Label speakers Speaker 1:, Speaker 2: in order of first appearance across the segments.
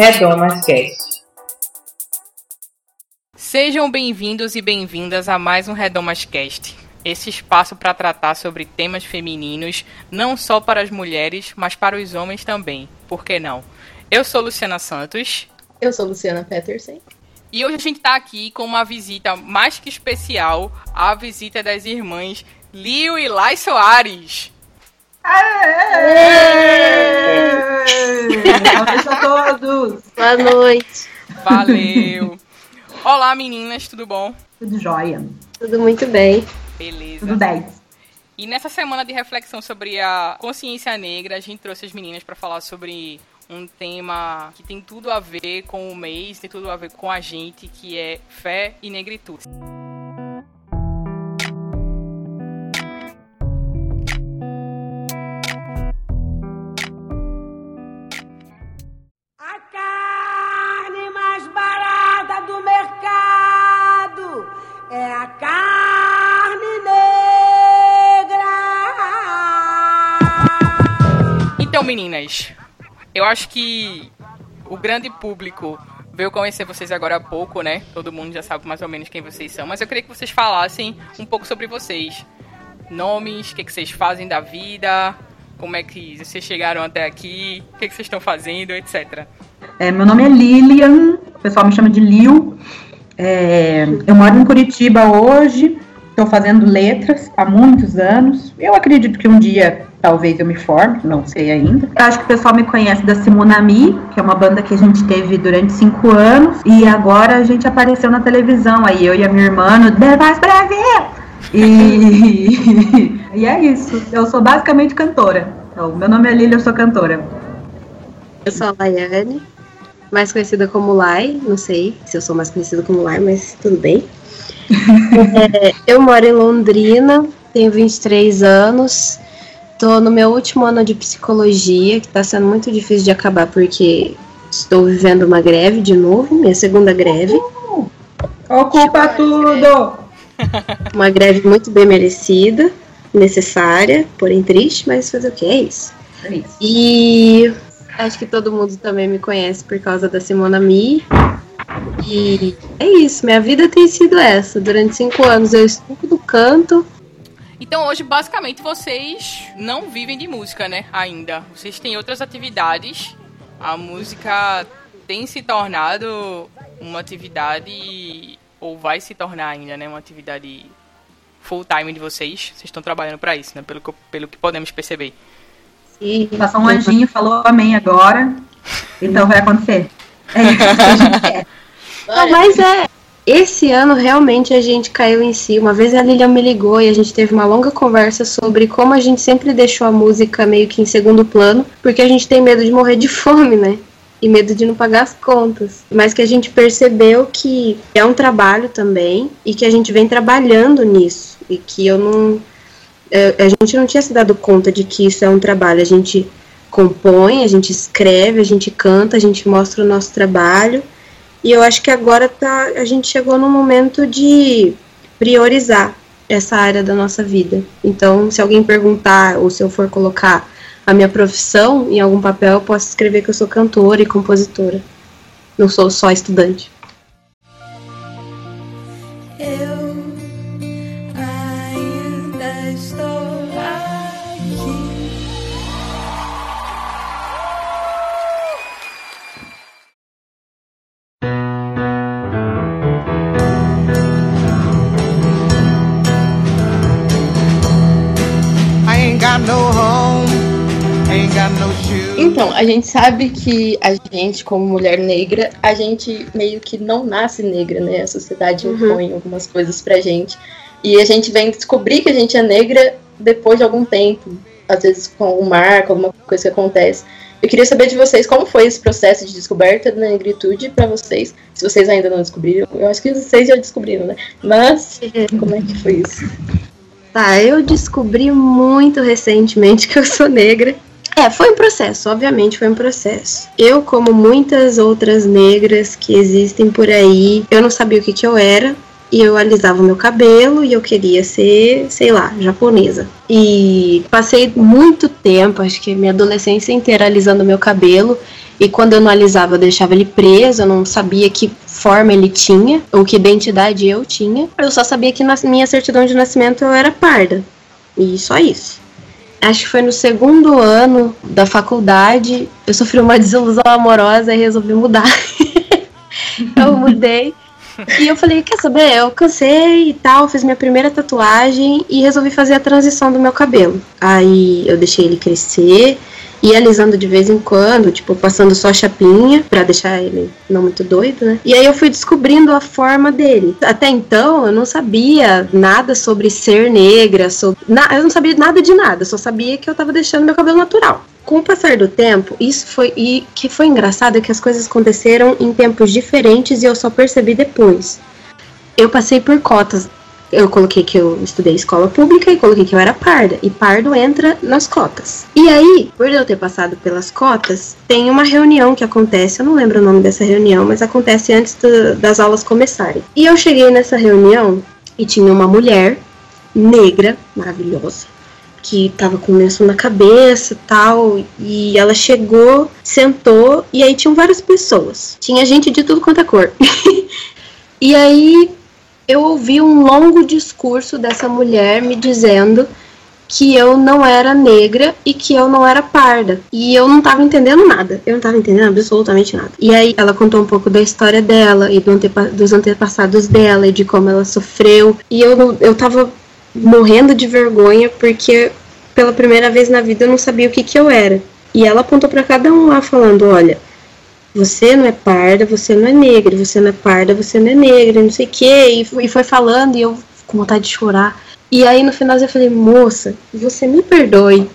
Speaker 1: Redomas Cast.
Speaker 2: Sejam bem-vindos e bem-vindas a mais um Redomas Cast. Esse espaço para tratar sobre temas femininos, não só para as mulheres, mas para os homens também. Por que não? Eu sou Luciana Santos.
Speaker 3: Eu sou Luciana Peterson.
Speaker 2: E hoje a gente está aqui com uma visita mais que especial, a visita das irmãs Lio e Lai Soares.
Speaker 4: Boa a todos!
Speaker 3: Boa noite!
Speaker 2: Valeu! Olá meninas, tudo bom?
Speaker 4: Tudo jóia.
Speaker 3: Tudo muito bem.
Speaker 2: Beleza.
Speaker 4: Tudo 10.
Speaker 2: E nessa semana de reflexão sobre a consciência negra, a gente trouxe as meninas para falar sobre um tema que tem tudo a ver com o mês, tem tudo a ver com a gente, que é fé e negritude. Então, meninas, eu acho que o grande público veio conhecer vocês agora há pouco, né? Todo mundo já sabe mais ou menos quem vocês são, mas eu queria que vocês falassem um pouco sobre vocês. Nomes, o que, que vocês fazem da vida, como é que vocês chegaram até aqui, o que, que vocês estão fazendo, etc.
Speaker 4: É, meu nome é Lilian, o pessoal me chama de Lil. É, eu moro em Curitiba hoje, estou fazendo letras há muitos anos. Eu acredito que um dia talvez eu me forme, não sei ainda. Eu acho que o pessoal me conhece da Simonami, que é uma banda que a gente teve durante cinco anos, e agora a gente apareceu na televisão, aí eu e a minha irmã no The Voice Brasil! E, e é isso, eu sou basicamente cantora. Então, meu nome é Lilia, eu sou cantora.
Speaker 3: Eu sou a Laiane, mais conhecida como Lai, não sei se eu sou mais conhecida como Lai, mas tudo bem. É, eu moro em Londrina, tenho 23 anos, tô no meu último ano de psicologia, que tá sendo muito difícil de acabar porque estou vivendo uma greve de novo, minha segunda greve.
Speaker 4: Ocupa tudo!
Speaker 3: Uma greve muito bem merecida, necessária, porém triste, mas fazer o que é isso.
Speaker 4: É isso.
Speaker 3: E acho que todo mundo também me conhece por causa da Simona Mi. E é isso, minha vida tem sido essa. Durante cinco anos eu estudo, canto.
Speaker 2: Então hoje, basicamente, vocês não vivem de música, né? Ainda. Vocês têm outras atividades. A música tem se tornado uma atividade, ou vai se tornar ainda, né? Uma atividade full time de vocês. Vocês estão trabalhando para isso, né? Pelo que, pelo que podemos perceber.
Speaker 3: E
Speaker 4: Passou um anjinho, falou amém agora. Então vai acontecer. É isso que a gente quer.
Speaker 3: Não, mas é. Esse ano realmente a gente caiu em si. Uma vez a Lilian me ligou e a gente teve uma longa conversa sobre como a gente sempre deixou a música meio que em segundo plano, porque a gente tem medo de morrer de fome, né? E medo de não pagar as contas. Mas que a gente percebeu que é um trabalho também e que a gente vem trabalhando nisso. E que eu não. é, A gente não tinha se dado conta de que isso é um trabalho. A gente compõe, a gente escreve, a gente canta, a gente mostra o nosso trabalho. E eu acho que agora tá, a gente chegou no momento de priorizar essa área da nossa vida. Então, se alguém perguntar ou se eu for colocar a minha profissão em algum papel, eu posso escrever que eu sou cantora e compositora. Não sou só estudante. A gente sabe que a gente, como mulher negra, a gente meio que não nasce negra, né? A sociedade impõe algumas coisas pra gente. E a gente vem descobrir que a gente é negra depois de algum tempo. Às vezes com algum marco, alguma coisa que acontece. Eu queria saber de vocês como foi esse processo de descoberta da negritude pra vocês. Se vocês ainda não descobriram, eu acho que vocês já descobriram, né? Mas como é que foi isso? Tá, eu descobri muito recentemente que eu sou negra. É, foi um processo, obviamente foi um processo. Eu, como muitas outras negras que existem por aí, eu não sabia o que, que eu era. e eu alisava o meu cabelo e eu queria ser, sei lá, japonesa. E passei muito tempo, acho que minha adolescência inteira alisando meu cabelo. E quando eu não alisava, eu deixava ele preso, eu não sabia que forma ele tinha, ou que identidade eu tinha. Eu só sabia que na minha certidão de nascimento eu era parda. E só isso. Acho que foi no segundo ano da faculdade, eu sofri uma desilusão amorosa e resolvi mudar. eu mudei. E eu falei, quer saber? Eu cansei e tal, fiz minha primeira tatuagem e resolvi fazer a transição do meu cabelo. Aí eu deixei ele crescer e alisando de vez em quando, tipo, passando só chapinha para deixar ele não muito doido, né? E aí eu fui descobrindo a forma dele. Até então eu não sabia nada sobre ser negra, sobre... Na... eu não sabia nada de nada, só sabia que eu tava deixando meu cabelo natural. Com o passar do tempo, isso foi e que foi engraçado é que as coisas aconteceram em tempos diferentes e eu só percebi depois. Eu passei por cotas eu coloquei que eu estudei escola pública e coloquei que eu era parda. E pardo entra nas cotas. E aí, por eu ter passado pelas cotas, tem uma reunião que acontece, eu não lembro o nome dessa reunião, mas acontece antes do, das aulas começarem. E eu cheguei nessa reunião e tinha uma mulher negra, maravilhosa, que tava com lenço na cabeça tal. E ela chegou, sentou, e aí tinham várias pessoas. Tinha gente de tudo quanto é cor. e aí eu ouvi um longo discurso dessa mulher me dizendo que eu não era negra e que eu não era parda. E eu não tava entendendo nada. Eu não tava entendendo absolutamente nada. E aí ela contou um pouco da história dela e do antepa dos antepassados dela e de como ela sofreu. E eu, eu tava morrendo de vergonha porque pela primeira vez na vida eu não sabia o que, que eu era. E ela apontou para cada um lá falando: olha, você não é parda, você não é negra, você não é parda, você não é negra, não sei o quê. E foi falando e eu com vontade de chorar. E aí no final eu falei, moça, você me perdoe,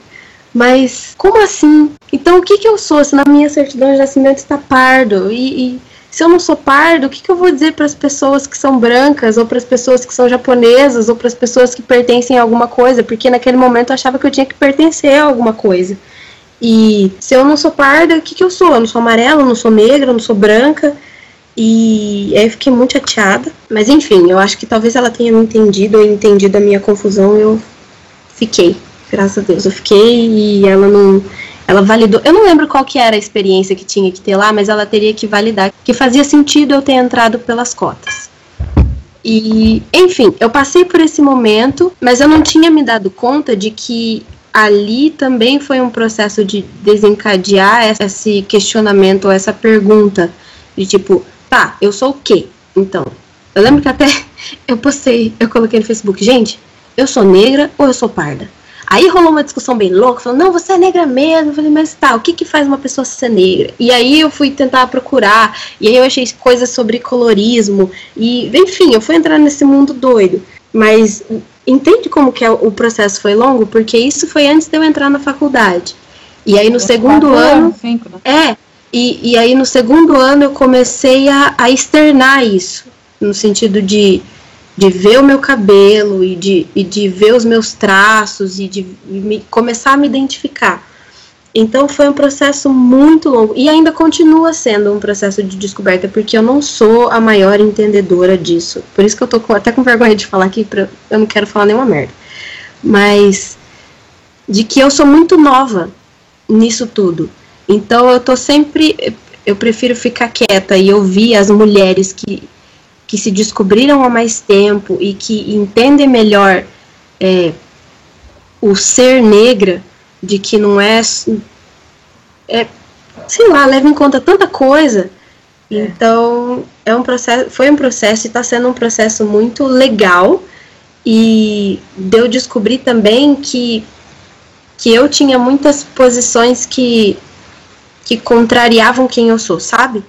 Speaker 3: mas como assim? Então o que, que eu sou se na minha certidão de nascimento está pardo? E, e se eu não sou pardo, o que, que eu vou dizer para as pessoas que são brancas, ou para as pessoas que são japonesas, ou para as pessoas que pertencem a alguma coisa? Porque naquele momento eu achava que eu tinha que pertencer a alguma coisa. E se eu não sou parda, o que, que eu sou? Eu não sou amarela, eu não sou negra, eu não sou branca. E aí eu fiquei muito chateada. Mas enfim, eu acho que talvez ela tenha me entendido ou entendido a minha confusão. Eu fiquei, graças a Deus, eu fiquei e ela não. Ela validou. Eu não lembro qual que era a experiência que tinha que ter lá, mas ela teria que validar que fazia sentido eu ter entrado pelas cotas. E, enfim, eu passei por esse momento, mas eu não tinha me dado conta de que ali também foi um processo de desencadear esse questionamento, essa pergunta de tipo, tá, eu sou o quê? Então, eu lembro que até eu postei, eu coloquei no Facebook, gente, eu sou negra ou eu sou parda? Aí rolou uma discussão bem louca, falando, não, você é negra mesmo. Eu falei, mas tá, o que que faz uma pessoa ser negra? E aí eu fui tentar procurar, e aí eu achei coisas sobre colorismo, e enfim, eu fui entrar nesse mundo doido. Mas entende como que é o processo foi longo? Porque isso foi antes de eu entrar na faculdade. E aí no segundo ano. Cinco, né? É. E, e aí no segundo ano eu comecei a, a externar isso. No sentido de, de ver o meu cabelo e de, e de ver os meus traços e de me, começar a me identificar. Então foi um processo muito longo e ainda continua sendo um processo de descoberta, porque eu não sou a maior entendedora disso. Por isso que eu tô até com vergonha de falar aqui, pra, eu não quero falar nenhuma merda. Mas de que eu sou muito nova nisso tudo. Então eu tô sempre. Eu prefiro ficar quieta e ouvir as mulheres que, que se descobriram há mais tempo e que entendem melhor é, o ser negra de que não é, é sei lá, leva em conta tanta coisa. É. Então, é um processo, foi um processo e está sendo um processo muito legal. E deu descobrir também que, que eu tinha muitas posições que, que contrariavam quem eu sou, sabe?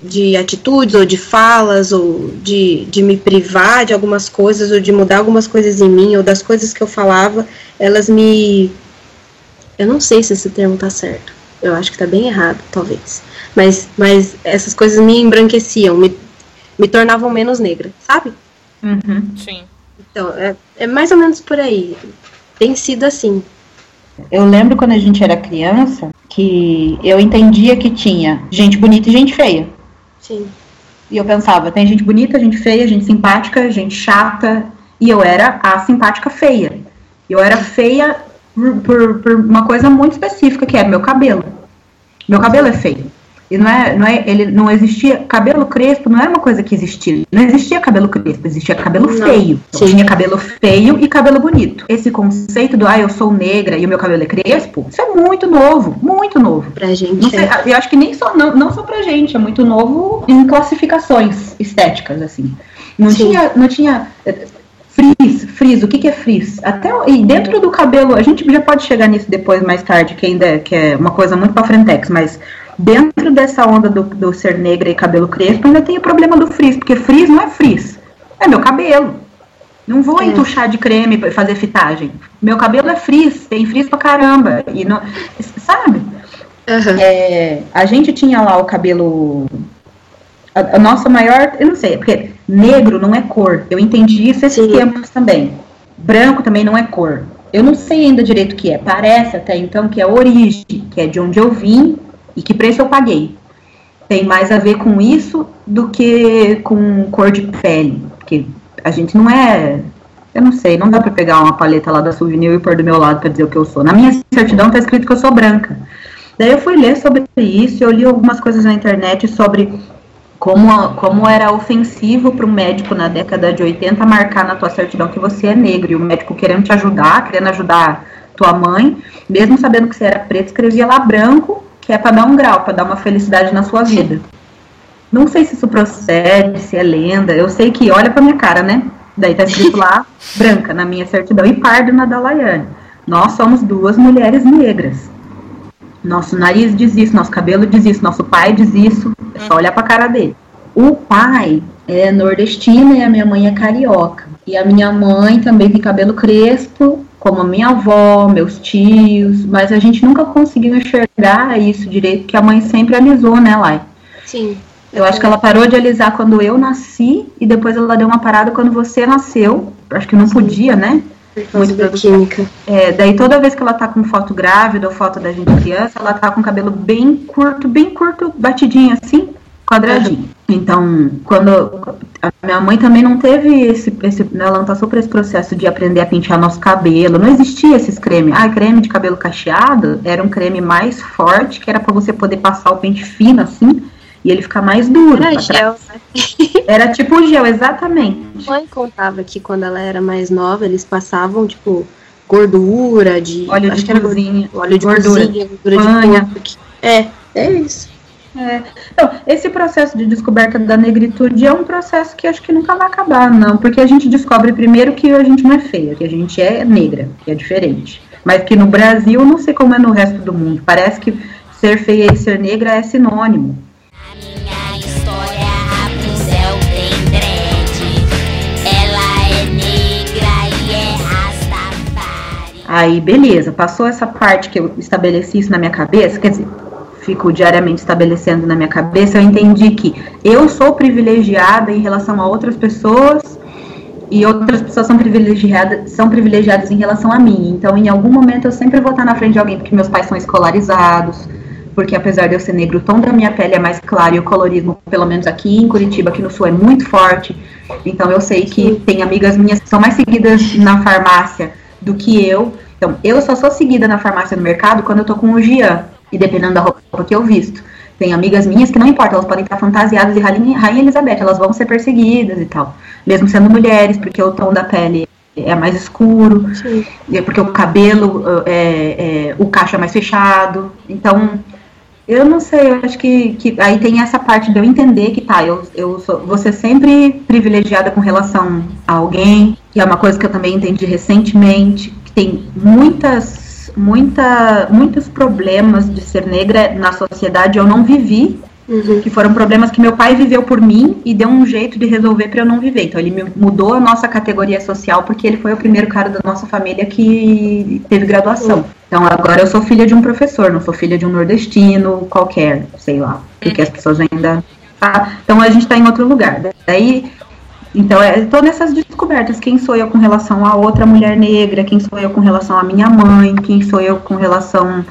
Speaker 3: De atitudes ou de falas, ou de, de me privar de algumas coisas, ou de mudar algumas coisas em mim, ou das coisas que eu falava, elas me eu não sei se esse termo tá certo. Eu acho que tá bem errado, talvez. Mas, mas essas coisas me embranqueciam, me, me tornavam menos negra, sabe?
Speaker 4: Uhum.
Speaker 2: Sim.
Speaker 3: Então, é, é mais ou menos por aí. Tem sido assim.
Speaker 4: Eu lembro quando a gente era criança que eu entendia que tinha gente bonita e gente feia.
Speaker 3: Sim.
Speaker 4: E eu pensava, tem gente bonita, gente feia, gente simpática, gente chata. E eu era a simpática feia. Eu era feia por, por, por uma coisa muito específica, que é meu cabelo. Meu cabelo é feio. E não é, não é, ele não existia, cabelo crespo não era uma coisa que existia. Não existia cabelo crespo, existia cabelo
Speaker 3: Não,
Speaker 4: feio.
Speaker 3: sim.
Speaker 4: Tinha cabelo feio e cabelo bonito. Esse conceito do, ah, eu sou negra e o meu cabelo é crespo, isso é muito novo, muito novo.
Speaker 3: Pra gente.
Speaker 4: Sei,
Speaker 3: é.
Speaker 4: eu acho que nem só, não, não só pra gente, é muito novo em classificações estéticas, assim. Não
Speaker 3: Sim.
Speaker 4: tinha, não tinha frizz, frizz, o que que é frizz? Até, e dentro do cabelo, a gente já pode chegar nisso depois, mais tarde, que ainda é, que é uma coisa muito pra frentex, mas dentro dessa onda do, do ser negra e cabelo crespo, ainda tem o problema do frizz, porque frizz não é frizz, é meu cabelo. Não vou
Speaker 3: É.
Speaker 4: entuchar de creme pra fazer fitagem. Meu cabelo é frizz, tem frizz pra caramba. E não, sabe?
Speaker 3: Aham.
Speaker 4: É, a gente tinha lá o cabelo. A, a nossa maior. Eu não sei, porque negro não é cor. Eu entendi isso esses
Speaker 3: Sim.
Speaker 4: tempos também. Branco também não é cor. Eu não sei ainda direito o que é. Parece até então que é origem, que é de onde eu vim e que preço eu paguei. Tem mais a ver com isso do que com cor de pele. Porque a gente não é. Eu não sei, não dá pra pegar uma paleta lá da Souvenir e pôr do meu lado pra dizer o que eu sou. Na minha certidão tá escrito que eu sou branca. Daí eu fui ler sobre isso, eu li algumas coisas na internet sobre como, a- como era ofensivo para um médico na década de 80 marcar na tua certidão que você é negro, e o médico querendo te ajudar, querendo ajudar tua mãe, mesmo sabendo que você era preto, escrevia lá branco, que é para dar um grau, para dar uma felicidade na sua vida. Não sei se isso procede, se é lenda, eu sei que olha pra minha cara, né? Daí tá escrito lá, branca, na minha certidão, e pardo na da Laiane. Nós somos duas mulheres negras. Nosso nariz diz isso, nosso cabelo diz isso, nosso pai diz isso. É só olhar pra cara dele. O pai é nordestino e a minha mãe é carioca. E a minha mãe também tem cabelo crespo, como a minha avó, meus tios. Mas a gente nunca conseguiu enxergar isso direito, porque a mãe sempre alisou, né, Lai?
Speaker 3: Sim.
Speaker 4: Eu acho que ela parou de alisar quando eu nasci e depois ela deu uma parada quando você nasceu. Acho que não podia, né? Muito
Speaker 3: química.
Speaker 4: É, daí toda vez que ela tá com foto grávida ou foto da gente criança, ela tá com cabelo bem curto, bem curto, batidinho assim, quadradinho. Então, quando a minha mãe também não teve esse, esse ela não passou por esse processo de aprender a pentear nosso cabelo, não existia esses cremes. Ah, creme de cabelo cacheado era um creme mais forte, que era pra você poder passar o pente fino assim, e ele ficar mais duro.
Speaker 3: Era gel, né?
Speaker 4: Era tipo gel, exatamente.
Speaker 3: Minha mãe contava que quando ela era mais nova, eles passavam, tipo, gordura de.
Speaker 4: Óleo
Speaker 3: acho
Speaker 4: de
Speaker 3: que era
Speaker 4: cozinha,
Speaker 3: óleo de
Speaker 4: gordura,
Speaker 3: cozinha, gordura de porco. É, é isso.
Speaker 4: É. Então, esse processo de descoberta da negritude é um processo que acho que nunca vai acabar, não. Porque a gente descobre primeiro que a gente não é feia, que a gente é negra, que é diferente. Mas que no Brasil, não sei como é no resto do mundo, parece que ser feia e ser negra é sinônimo. Aí, beleza, passou essa parte que eu estabeleci isso na minha cabeça, quer dizer, fico diariamente estabelecendo na minha cabeça, eu entendi que eu sou privilegiada em relação a outras pessoas e outras pessoas são privilegiadas, são privilegiadas em relação a mim. Então, em algum momento, eu sempre vou estar na frente de alguém, porque meus pais são escolarizados, porque apesar de eu ser negro, o tom da minha pele é mais claro e o colorismo, pelo menos aqui em Curitiba, aqui no sul, é muito forte. Então, eu sei que tem amigas minhas que são mais seguidas na farmácia do que eu. Então, eu só sou seguida na farmácia no mercado quando eu tô com o Gian, e dependendo da roupa que eu visto. Tem amigas minhas que não importa, elas podem estar fantasiadas de Rainha, Elizabeth, elas vão ser perseguidas e tal. Mesmo sendo mulheres, porque o tom da pele é mais escuro,
Speaker 3: Sim.
Speaker 4: é porque o cabelo, uh, é, é, o cacho é mais fechado. Então, eu não sei, eu acho que, que aí tem essa parte de eu entender que tá, eu, eu sou, vou ser sempre privilegiada com relação a alguém, que é uma coisa que eu também entendi recentemente, que tem muitas, muita, muitos problemas de ser negra na sociedade eu não vivi,
Speaker 3: Uhum.
Speaker 4: que foram problemas que meu pai viveu por mim e deu um jeito de resolver para eu não viver. Então ele mudou a nossa categoria social porque ele foi o primeiro cara da nossa família que teve graduação. Então agora eu sou filha de um professor, não sou filha de um nordestino qualquer, sei lá, porque as pessoas ainda tá? Então a gente está em outro lugar. Daí então, eu tô nessas descobertas. Quem sou eu com relação a outra mulher negra? Quem sou eu com relação à minha mãe? Quem sou eu com relação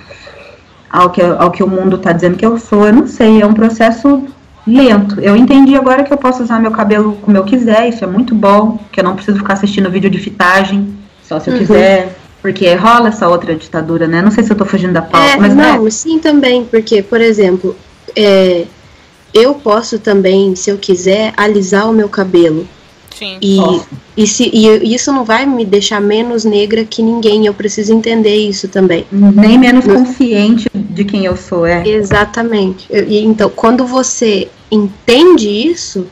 Speaker 4: ao que, ao que o mundo está dizendo que eu sou? Eu não sei. É um processo lento. Eu entendi agora que eu posso usar meu cabelo como eu quiser, isso é muito bom, que eu não preciso ficar assistindo vídeo de fitagem, só se eu
Speaker 3: Uhum.
Speaker 4: quiser. Porque rola essa outra ditadura, né? Não sei se eu tô fugindo da pauta,
Speaker 3: É,
Speaker 4: mas
Speaker 3: não,
Speaker 4: né?
Speaker 3: sim também, porque, por exemplo, é, eu posso também, se eu quiser, alisar o meu cabelo.
Speaker 2: Sim.
Speaker 3: E, e, se, e isso não vai me deixar menos negra que ninguém. Eu preciso entender isso também.
Speaker 4: nem menos
Speaker 3: Mas-
Speaker 4: consciente de quem eu sou, é.
Speaker 3: Exatamente. Eu- E, então, quando você entende isso,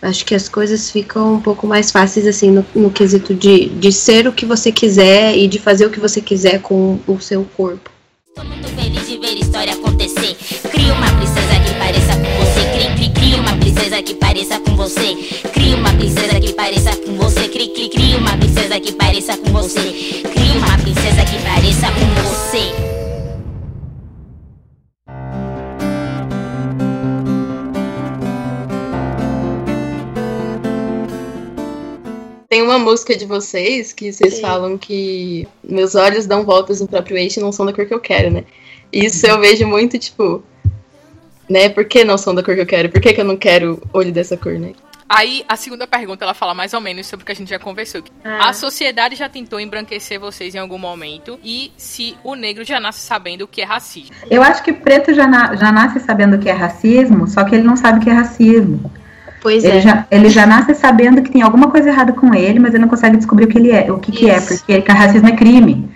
Speaker 3: acho que as coisas ficam um pouco mais fáceis, assim, no, no quesito de, de ser o que você quiser e de fazer o que você quiser com o seu corpo.
Speaker 1: Tô muito feliz de ver história acontecer. Cria uma princesa que pareça com você. Cri, cri, cria uma princesa que pareça com você. Cria uma princesa que pareça com você. Cri, cri, cria uma princesa que pareça com você. Cria uma princesa que pareça com você.
Speaker 5: Tem uma música de vocês que vocês
Speaker 3: Sim.
Speaker 5: falam que meus olhos dão voltas no próprio eixo e não são da cor que eu quero, né? Isso eu vejo muito, tipo, né? Por que não são da cor que eu quero? Por que, que eu não quero olho dessa cor, né?
Speaker 2: Aí, a segunda pergunta, ela fala mais ou menos sobre o que a gente já conversou. A sociedade já tentou embranquecer vocês em algum momento? E se o negro já nasce sabendo o que é racismo?
Speaker 4: Eu acho que preto já, na- já nasce sabendo o que é racismo, só que ele não sabe o que é racismo.
Speaker 3: Pois
Speaker 4: Ele
Speaker 3: é.
Speaker 4: já, ele já nasce sabendo que tem alguma coisa errada com ele, mas ele não consegue descobrir o que ele é, o que, que é, porque que racismo é crime.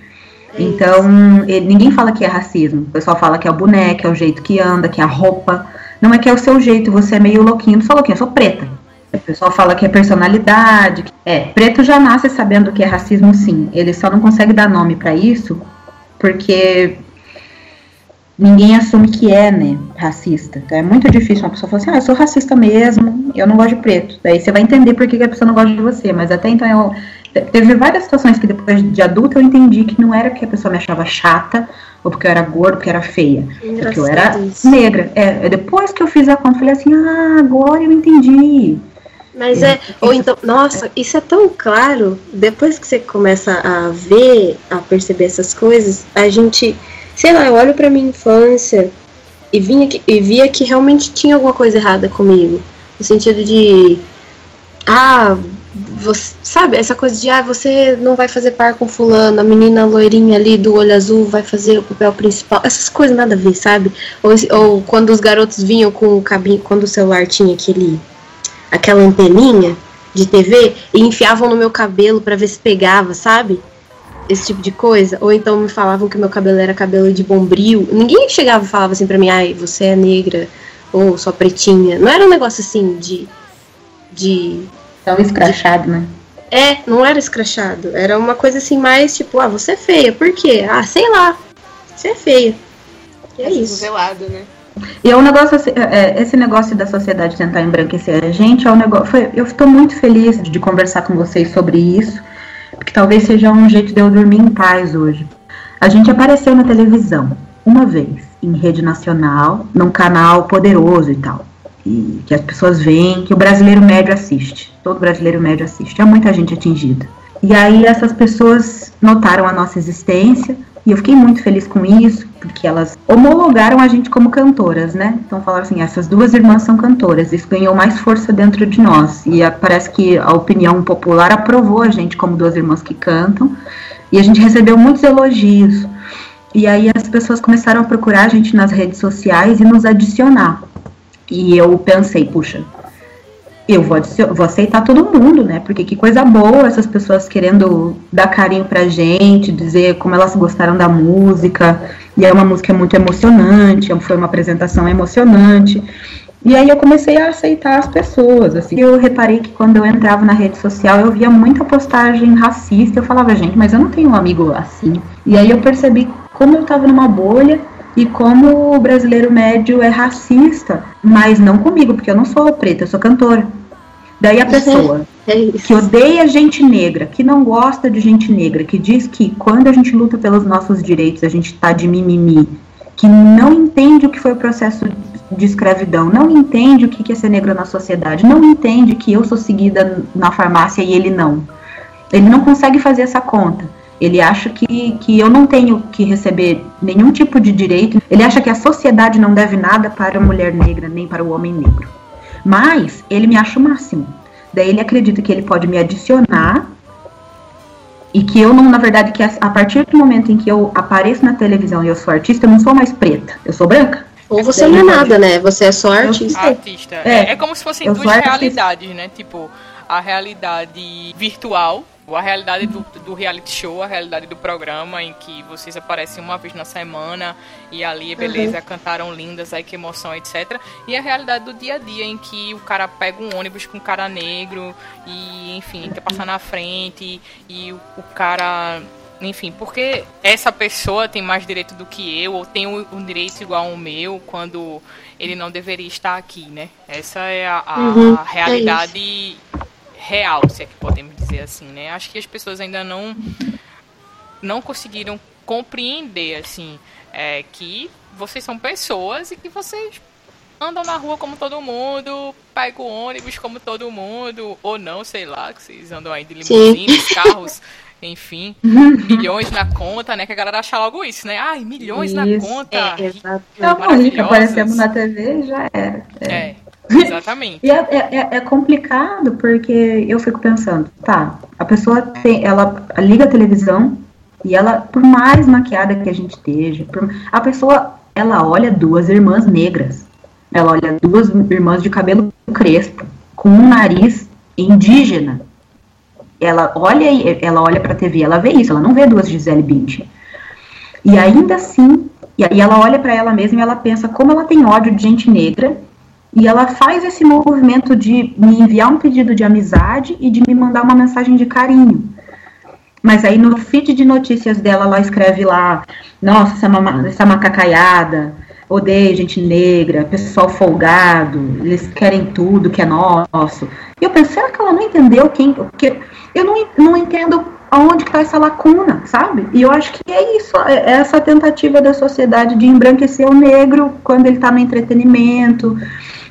Speaker 4: Então, ele- ninguém fala que é racismo. O pessoal fala que é o boneco, é o jeito que anda, que é a roupa. Não é que é o seu jeito, você é meio louquinho. Não sou louquinho, eu sou preta. O pessoal fala que é personalidade. É, preto já nasce sabendo que é racismo, sim. Ele só não consegue dar nome pra isso porque ninguém assume que é, né, racista. Então é muito difícil uma pessoa falar assim, ah, eu sou racista mesmo, eu não gosto de preto. Daí você vai entender por que a pessoa não gosta de você. Mas até então eu. Teve várias situações que depois de adulta eu entendi que não era porque a pessoa me achava chata, ou porque eu era gordo, porque eu era feia. Porque eu era
Speaker 3: Engraçado isso.
Speaker 4: negra. É, é depois que eu fiz a conta, eu falei assim, ah, agora eu entendi.
Speaker 3: Mas é, ou então, nossa, isso é tão claro. Depois que você começa a ver, a perceber essas coisas, a gente, sei lá, eu olho pra minha infância e vinha que, e via que realmente tinha alguma coisa errada comigo, no sentido de, ah, você, sabe, essa coisa de, ah, você não vai fazer par com fulano, a menina loirinha ali do olho azul vai fazer o papel principal, essas coisas nada a ver, sabe? Ou, ou quando os garotos vinham com o cabinho, quando o celular tinha aquele aquela anteninha de TV e enfiavam no meu cabelo pra ver se pegava, sabe? Esse tipo de coisa. Ou então me falavam que meu cabelo era cabelo de bombril. Ninguém chegava e falava assim pra mim, ai, você é negra ou só pretinha. Não era um negócio assim de. de.
Speaker 4: Tão escrachado, né?
Speaker 3: É, não era escrachado. Era uma coisa assim mais tipo, ah, você é feia. Por quê? Ah, sei lá. Você é feia. E é isso.
Speaker 5: Velado, né?
Speaker 4: E é um negócio, assim, é, é, esse negócio da sociedade tentar embranquecer a gente, é um negócio. Foi, eu estou muito feliz de conversar com vocês sobre isso, porque talvez seja um jeito de eu dormir em paz hoje. A gente apareceu na televisão uma vez, em rede nacional, num canal poderoso e tal. E que as pessoas veem, que o brasileiro médio assiste. Todo brasileiro médio assiste. É muita gente atingida. E aí essas pessoas notaram a nossa existência, e eu fiquei muito feliz com isso, porque elas homologaram a gente como cantoras, né? Então falaram assim, essas duas irmãs são cantoras. Isso ganhou mais força dentro de nós. E a- parece que a opinião popular aprovou a gente como duas irmãs que cantam. E a gente recebeu muitos elogios. E aí as pessoas começaram a procurar a gente nas redes sociais e nos adicionar. E eu pensei, puxa, eu vou, vou aceitar todo mundo, né? Porque que coisa boa essas pessoas querendo dar carinho pra gente, dizer como elas gostaram da música. E é uma música muito emocionante, foi uma apresentação emocionante. E aí eu comecei a aceitar as pessoas, assim. Eu reparei que quando eu entrava na rede social, eu via muita postagem racista. Eu falava, gente, mas eu não tenho um amigo assim. E aí eu percebi como eu tava numa bolha e como o brasileiro médio é racista, mas não comigo, porque eu não sou preta, eu sou cantora. Daí a pessoa
Speaker 3: É isso.
Speaker 4: que odeia gente negra, que não gosta de gente negra, que diz que quando a gente luta pelos nossos direitos, a gente tá de mimimi, que não entende o que foi o processo de escravidão, não entende o que é ser negro na sociedade, não entende que eu sou seguida na farmácia e ele não. Ele não consegue fazer essa conta. Ele acha que, que eu não tenho que receber nenhum tipo de direito. Ele acha que a sociedade não deve nada para a mulher negra, nem para o homem negro. Mas ele me acha o máximo. Daí ele acredita que ele pode me adicionar e que eu não, na verdade, que a, partir do momento em que eu apareço na televisão e eu sou artista, eu não sou mais preta, eu sou branca.
Speaker 3: Ou você não é nada, né? Você é só artista.
Speaker 2: Artista.
Speaker 4: É.
Speaker 2: É, é como se fossem duas realidades, né? Tipo, a realidade virtual, ou a realidade do, do reality show, a realidade do programa, em que vocês aparecem uma vez na semana e ali, beleza, cantaram lindas, aí que emoção, etc. E a realidade do dia a dia, em que o cara pega um ônibus com um cara negro e, enfim, quer passar na frente e o, o cara. Enfim, porque essa pessoa tem mais direito do que eu, ou tem um, um direito igual ao meu, quando ele não deveria estar aqui, né? Essa é a, a
Speaker 3: Uhum, é
Speaker 2: realidade real, se é que podemos dizer assim, né? Acho que as pessoas ainda não não conseguiram compreender assim é, que vocês são pessoas e que vocês andam na rua como todo mundo, pegam ônibus como todo mundo, ou não, sei lá, que vocês andam aí de limusines, carros, enfim, milhões na conta, né? Que a galera acha logo isso, né? Ai, milhões na
Speaker 4: Isso.
Speaker 2: conta.
Speaker 3: É, exato.
Speaker 4: Estamos rica, aparecemos na TV e já era.
Speaker 2: É, exatamente.
Speaker 4: E é, é- é- é complicado porque eu fico pensando, tá, a pessoa tem, ela liga a televisão e ela, por mais maquiada que a gente esteja, por- a pessoa, ela olha duas irmãs negras, ela olha duas irmãs de cabelo crespo, com um nariz indígena. Ela olha, e- ela olha pra TV, ela vê isso, ela não vê duas Gisele Bündchen. E ainda assim, e aí ela olha pra ela mesma e ela pensa como ela tem ódio de gente negra e ela faz esse movimento de me enviar um pedido de amizade e de me mandar uma mensagem de carinho. Mas aí no feed de notícias dela, ela escreve lá, nossa, essa, mama- essa macacaiada, odeio gente negra, pessoal folgado, eles querem tudo que é nosso. E eu penso, será que ela não entendeu quem. Porque eu não, não entendo aonde está essa lacuna, sabe? E eu acho que é isso, é é essa tentativa da sociedade de embranquecer o negro quando ele está no entretenimento.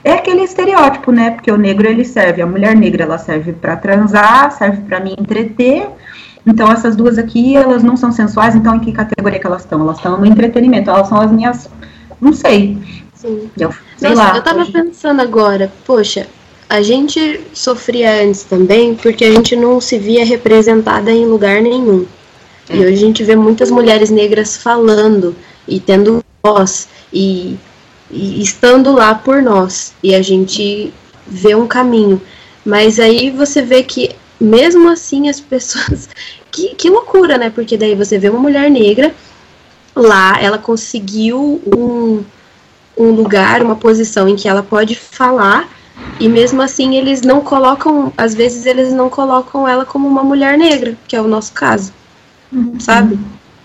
Speaker 4: É aquele estereótipo, né? Porque o negro ele serve, a mulher negra ela serve para transar, serve para me entreter. Então essas duas aqui, elas não são sensuais, então em que categoria que elas estão? Elas estão no entretenimento, elas são as minhas, não sei.
Speaker 3: Sim.
Speaker 4: Eu, sei
Speaker 3: Nossa,
Speaker 4: lá.
Speaker 3: eu tava
Speaker 4: hoje-
Speaker 3: pensando agora, poxa, a gente sofria antes também porque a gente não se via representada em lugar nenhum. E hoje a gente vê muitas mulheres negras falando e tendo voz e, e estando lá por nós. E a gente vê um caminho. Mas aí você vê que, mesmo assim, as pessoas. Que, que loucura, né? Porque daí você vê uma mulher negra lá, ela conseguiu um, um lugar, uma posição em que ela pode falar. E mesmo assim eles não colocam, às vezes eles não colocam ela como uma mulher negra, que é o nosso caso, sabe?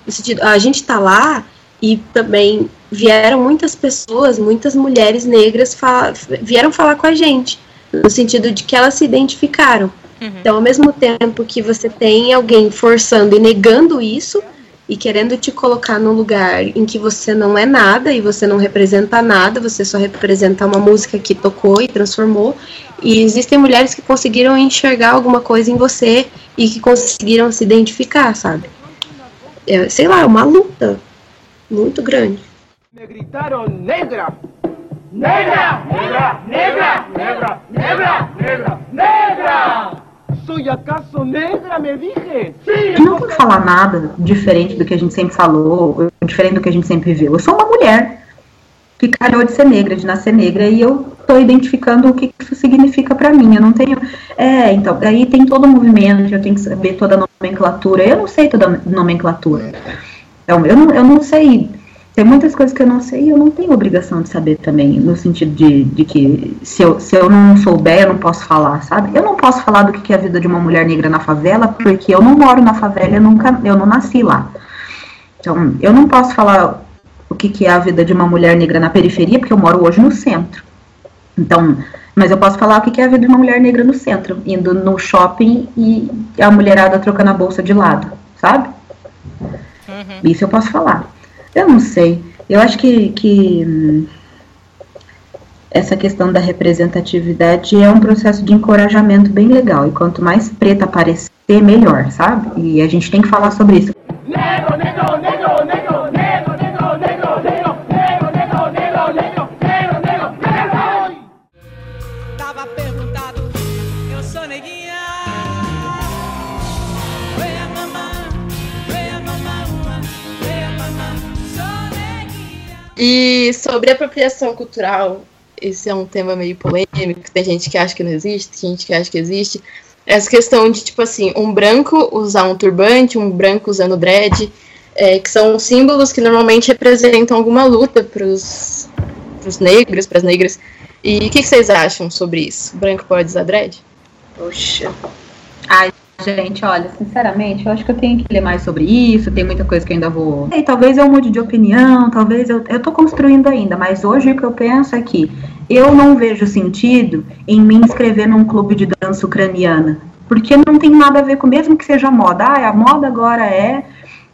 Speaker 3: No sentido, a gente tá lá e também vieram muitas pessoas, muitas mulheres negras fa- vieram falar com a gente, no sentido de que elas se identificaram. Então, ao mesmo tempo que você tem alguém forçando e negando isso, e querendo te colocar num lugar em que você não é nada e você não representa nada, você só representa uma música que tocou e transformou. E existem mulheres que conseguiram enxergar alguma coisa em você e que conseguiram se identificar, sabe? É, sei lá, uma luta muito grande.
Speaker 6: Me gritaron negra. Negra, negra, negra, negra, negra, negra, negra. ¿Soy acaso negra, me dije?
Speaker 4: Eu não vou falar nada diferente do que a gente sempre falou, diferente do que a gente sempre viu. Eu sou uma mulher que calhou de ser negra, de nascer negra, e eu tô identificando o que isso significa pra mim. Eu não tenho. É, então, aí tem todo o movimento, eu tenho que saber toda a nomenclatura. Eu não sei toda a nomenclatura. Então, eu não, eu não sei. Tem muitas coisas que eu não sei e eu não tenho obrigação de saber também, no sentido de, de que se eu, se eu não souber, eu não posso falar, sabe? Eu não posso falar do que é a vida de uma mulher negra na favela, porque eu não moro na favela, eu, nunca, eu não nasci lá. Então, eu não posso falar o que, que é a vida de uma mulher negra na periferia, porque eu moro hoje no centro. Então, mas eu posso falar o que, que é a vida de uma mulher negra no centro, indo no shopping e a mulherada trocando a bolsa de lado, sabe? Isso eu posso falar. Eu não sei. Eu acho que, que hum, essa questão da representatividade é um processo de encorajamento bem legal. E quanto mais preta aparecer, melhor, sabe? E a gente tem que falar sobre isso.
Speaker 7: neguinha.
Speaker 5: E sobre apropriação cultural, esse é um tema meio polêmico, tem gente que acha que não existe, tem gente que acha que existe. Essa questão de, tipo assim, um branco usar um turbante, um branco usando dread, é, que são símbolos que normalmente representam alguma luta para os negros, para as negras. E o que, que vocês acham sobre isso? O branco pode usar dread?
Speaker 4: Poxa. Gente, olha, sinceramente, eu acho que eu tenho que ler mais sobre isso, tem muita coisa que eu ainda vou. E talvez eu mude de opinião, talvez eu, eu tô construindo ainda, mas hoje o que eu penso é que eu não vejo sentido em me inscrever num clube de dança ucraniana. Porque não tem nada a ver com, mesmo que seja moda. Ah, a moda agora é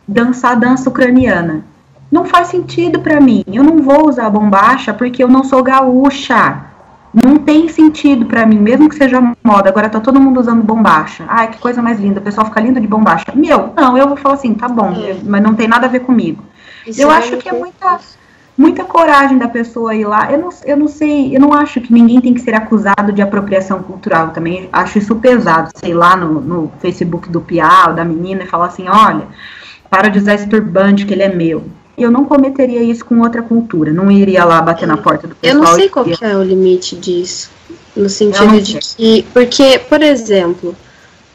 Speaker 4: dançar dança ucraniana. Não faz sentido para mim. Eu não vou usar bombacha porque eu não sou gaúcha. Não tem sentido para mim, mesmo que seja moda. Agora tá todo mundo usando bombacha. Ai, que coisa mais linda. O pessoal fica lindo de bombacha. Meu, não, eu vou falar assim, tá bom,
Speaker 3: É.
Speaker 4: mas não tem nada a ver comigo.
Speaker 3: Isso
Speaker 4: eu
Speaker 3: é
Speaker 4: acho que é muita, muita coragem da pessoa ir lá. Eu não, eu não sei, eu não acho que ninguém tem que ser acusado de apropriação cultural. Também acho isso pesado. Sei lá no, no Facebook do Piau, da menina, e falar assim: olha, para de usar esse turbante que ele é meu. Eu não cometeria isso com outra cultura. Não iria lá bater na porta do
Speaker 3: Eu
Speaker 4: pessoal.
Speaker 3: não sei qual que é o limite disso. No
Speaker 4: Eu
Speaker 3: sentido de que. Porque, por exemplo,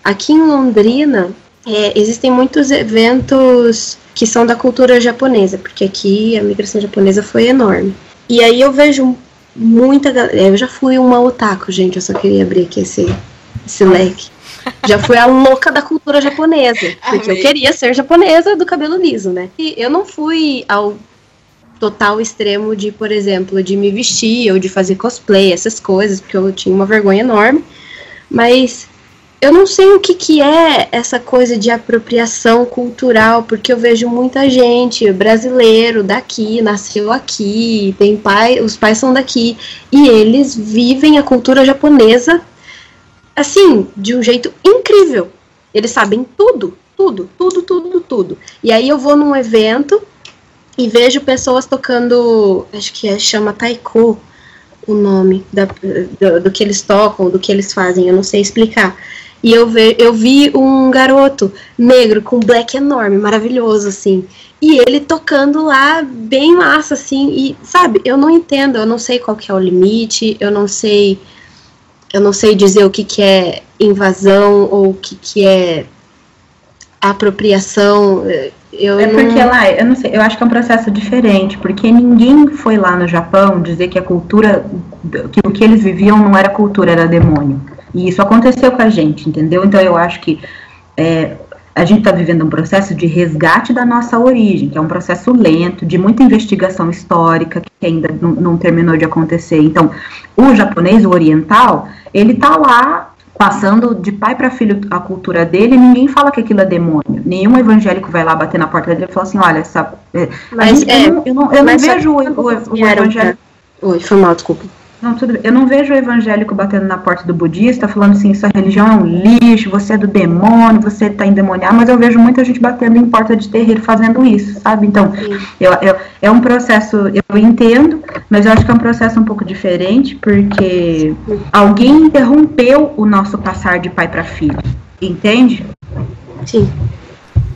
Speaker 3: aqui em Londrina é, existem muitos eventos que são da cultura japonesa, porque aqui a migração japonesa foi enorme. E aí eu vejo muita galera. Eu já fui uma otaku, gente, eu só queria abrir aqui esse, esse leque. Já fui a louca da cultura japonesa. Porque eu
Speaker 5: Amei.
Speaker 3: queria ser japonesa do cabelo liso, né? E eu não fui ao total extremo de, por exemplo, de me vestir ou de fazer cosplay, essas coisas, porque eu tinha uma vergonha enorme. Mas eu não sei o que, que é essa coisa de apropriação cultural, porque eu vejo muita gente brasileiro daqui, nasceu aqui, tem pai, os pais são daqui, e eles vivem a cultura japonesa assim, de um jeito incrível. Eles sabem tudo, tudo, tudo, tudo, tudo. E aí eu vou num evento e vejo pessoas tocando, acho que é, chama taiko o nome da, do, do que eles tocam, do que eles fazem, eu não sei explicar. E eu, ve, eu vi um garoto negro com black enorme, maravilhoso, assim. E ele tocando lá bem massa, assim. E, sabe, eu não entendo, eu não sei qual que é o limite, eu não sei. Eu não sei dizer o que, que é invasão ou o que, que é apropriação. Eu
Speaker 4: É
Speaker 3: não-
Speaker 4: porque lá, eu não sei, eu acho que é um processo diferente, porque ninguém foi lá no Japão dizer que a cultura, que o que eles viviam não era cultura, era demônio. E isso aconteceu com a gente, entendeu? Então eu acho que é, a gente está vivendo um processo de resgate da nossa origem, que é um processo lento, de muita investigação histórica, que ainda não, não terminou de acontecer. Então, o japonês, o oriental, ele tá lá passando de pai para filho a cultura dele, ninguém fala que aquilo é demônio. Nenhum evangélico vai lá bater na porta dele e falar assim, olha, essa, é,
Speaker 3: Mas,
Speaker 4: gente-
Speaker 3: é,
Speaker 4: eu não, eu não, eu não vejo o, o, o evangélico.
Speaker 3: Oi, foi mal, desculpa.
Speaker 4: Não, tudo bem. Eu não vejo o evangélico batendo na porta do budista, falando assim, sua religião é um lixo, você é do demônio, você tá endemoniado, mas eu vejo muita gente batendo em porta de terreiro fazendo isso, sabe? Então, eu, eu- é um processo, eu entendo, mas eu acho que é um processo um pouco diferente, porque alguém interrompeu o nosso passar de pai para filho, entende?
Speaker 3: Sim.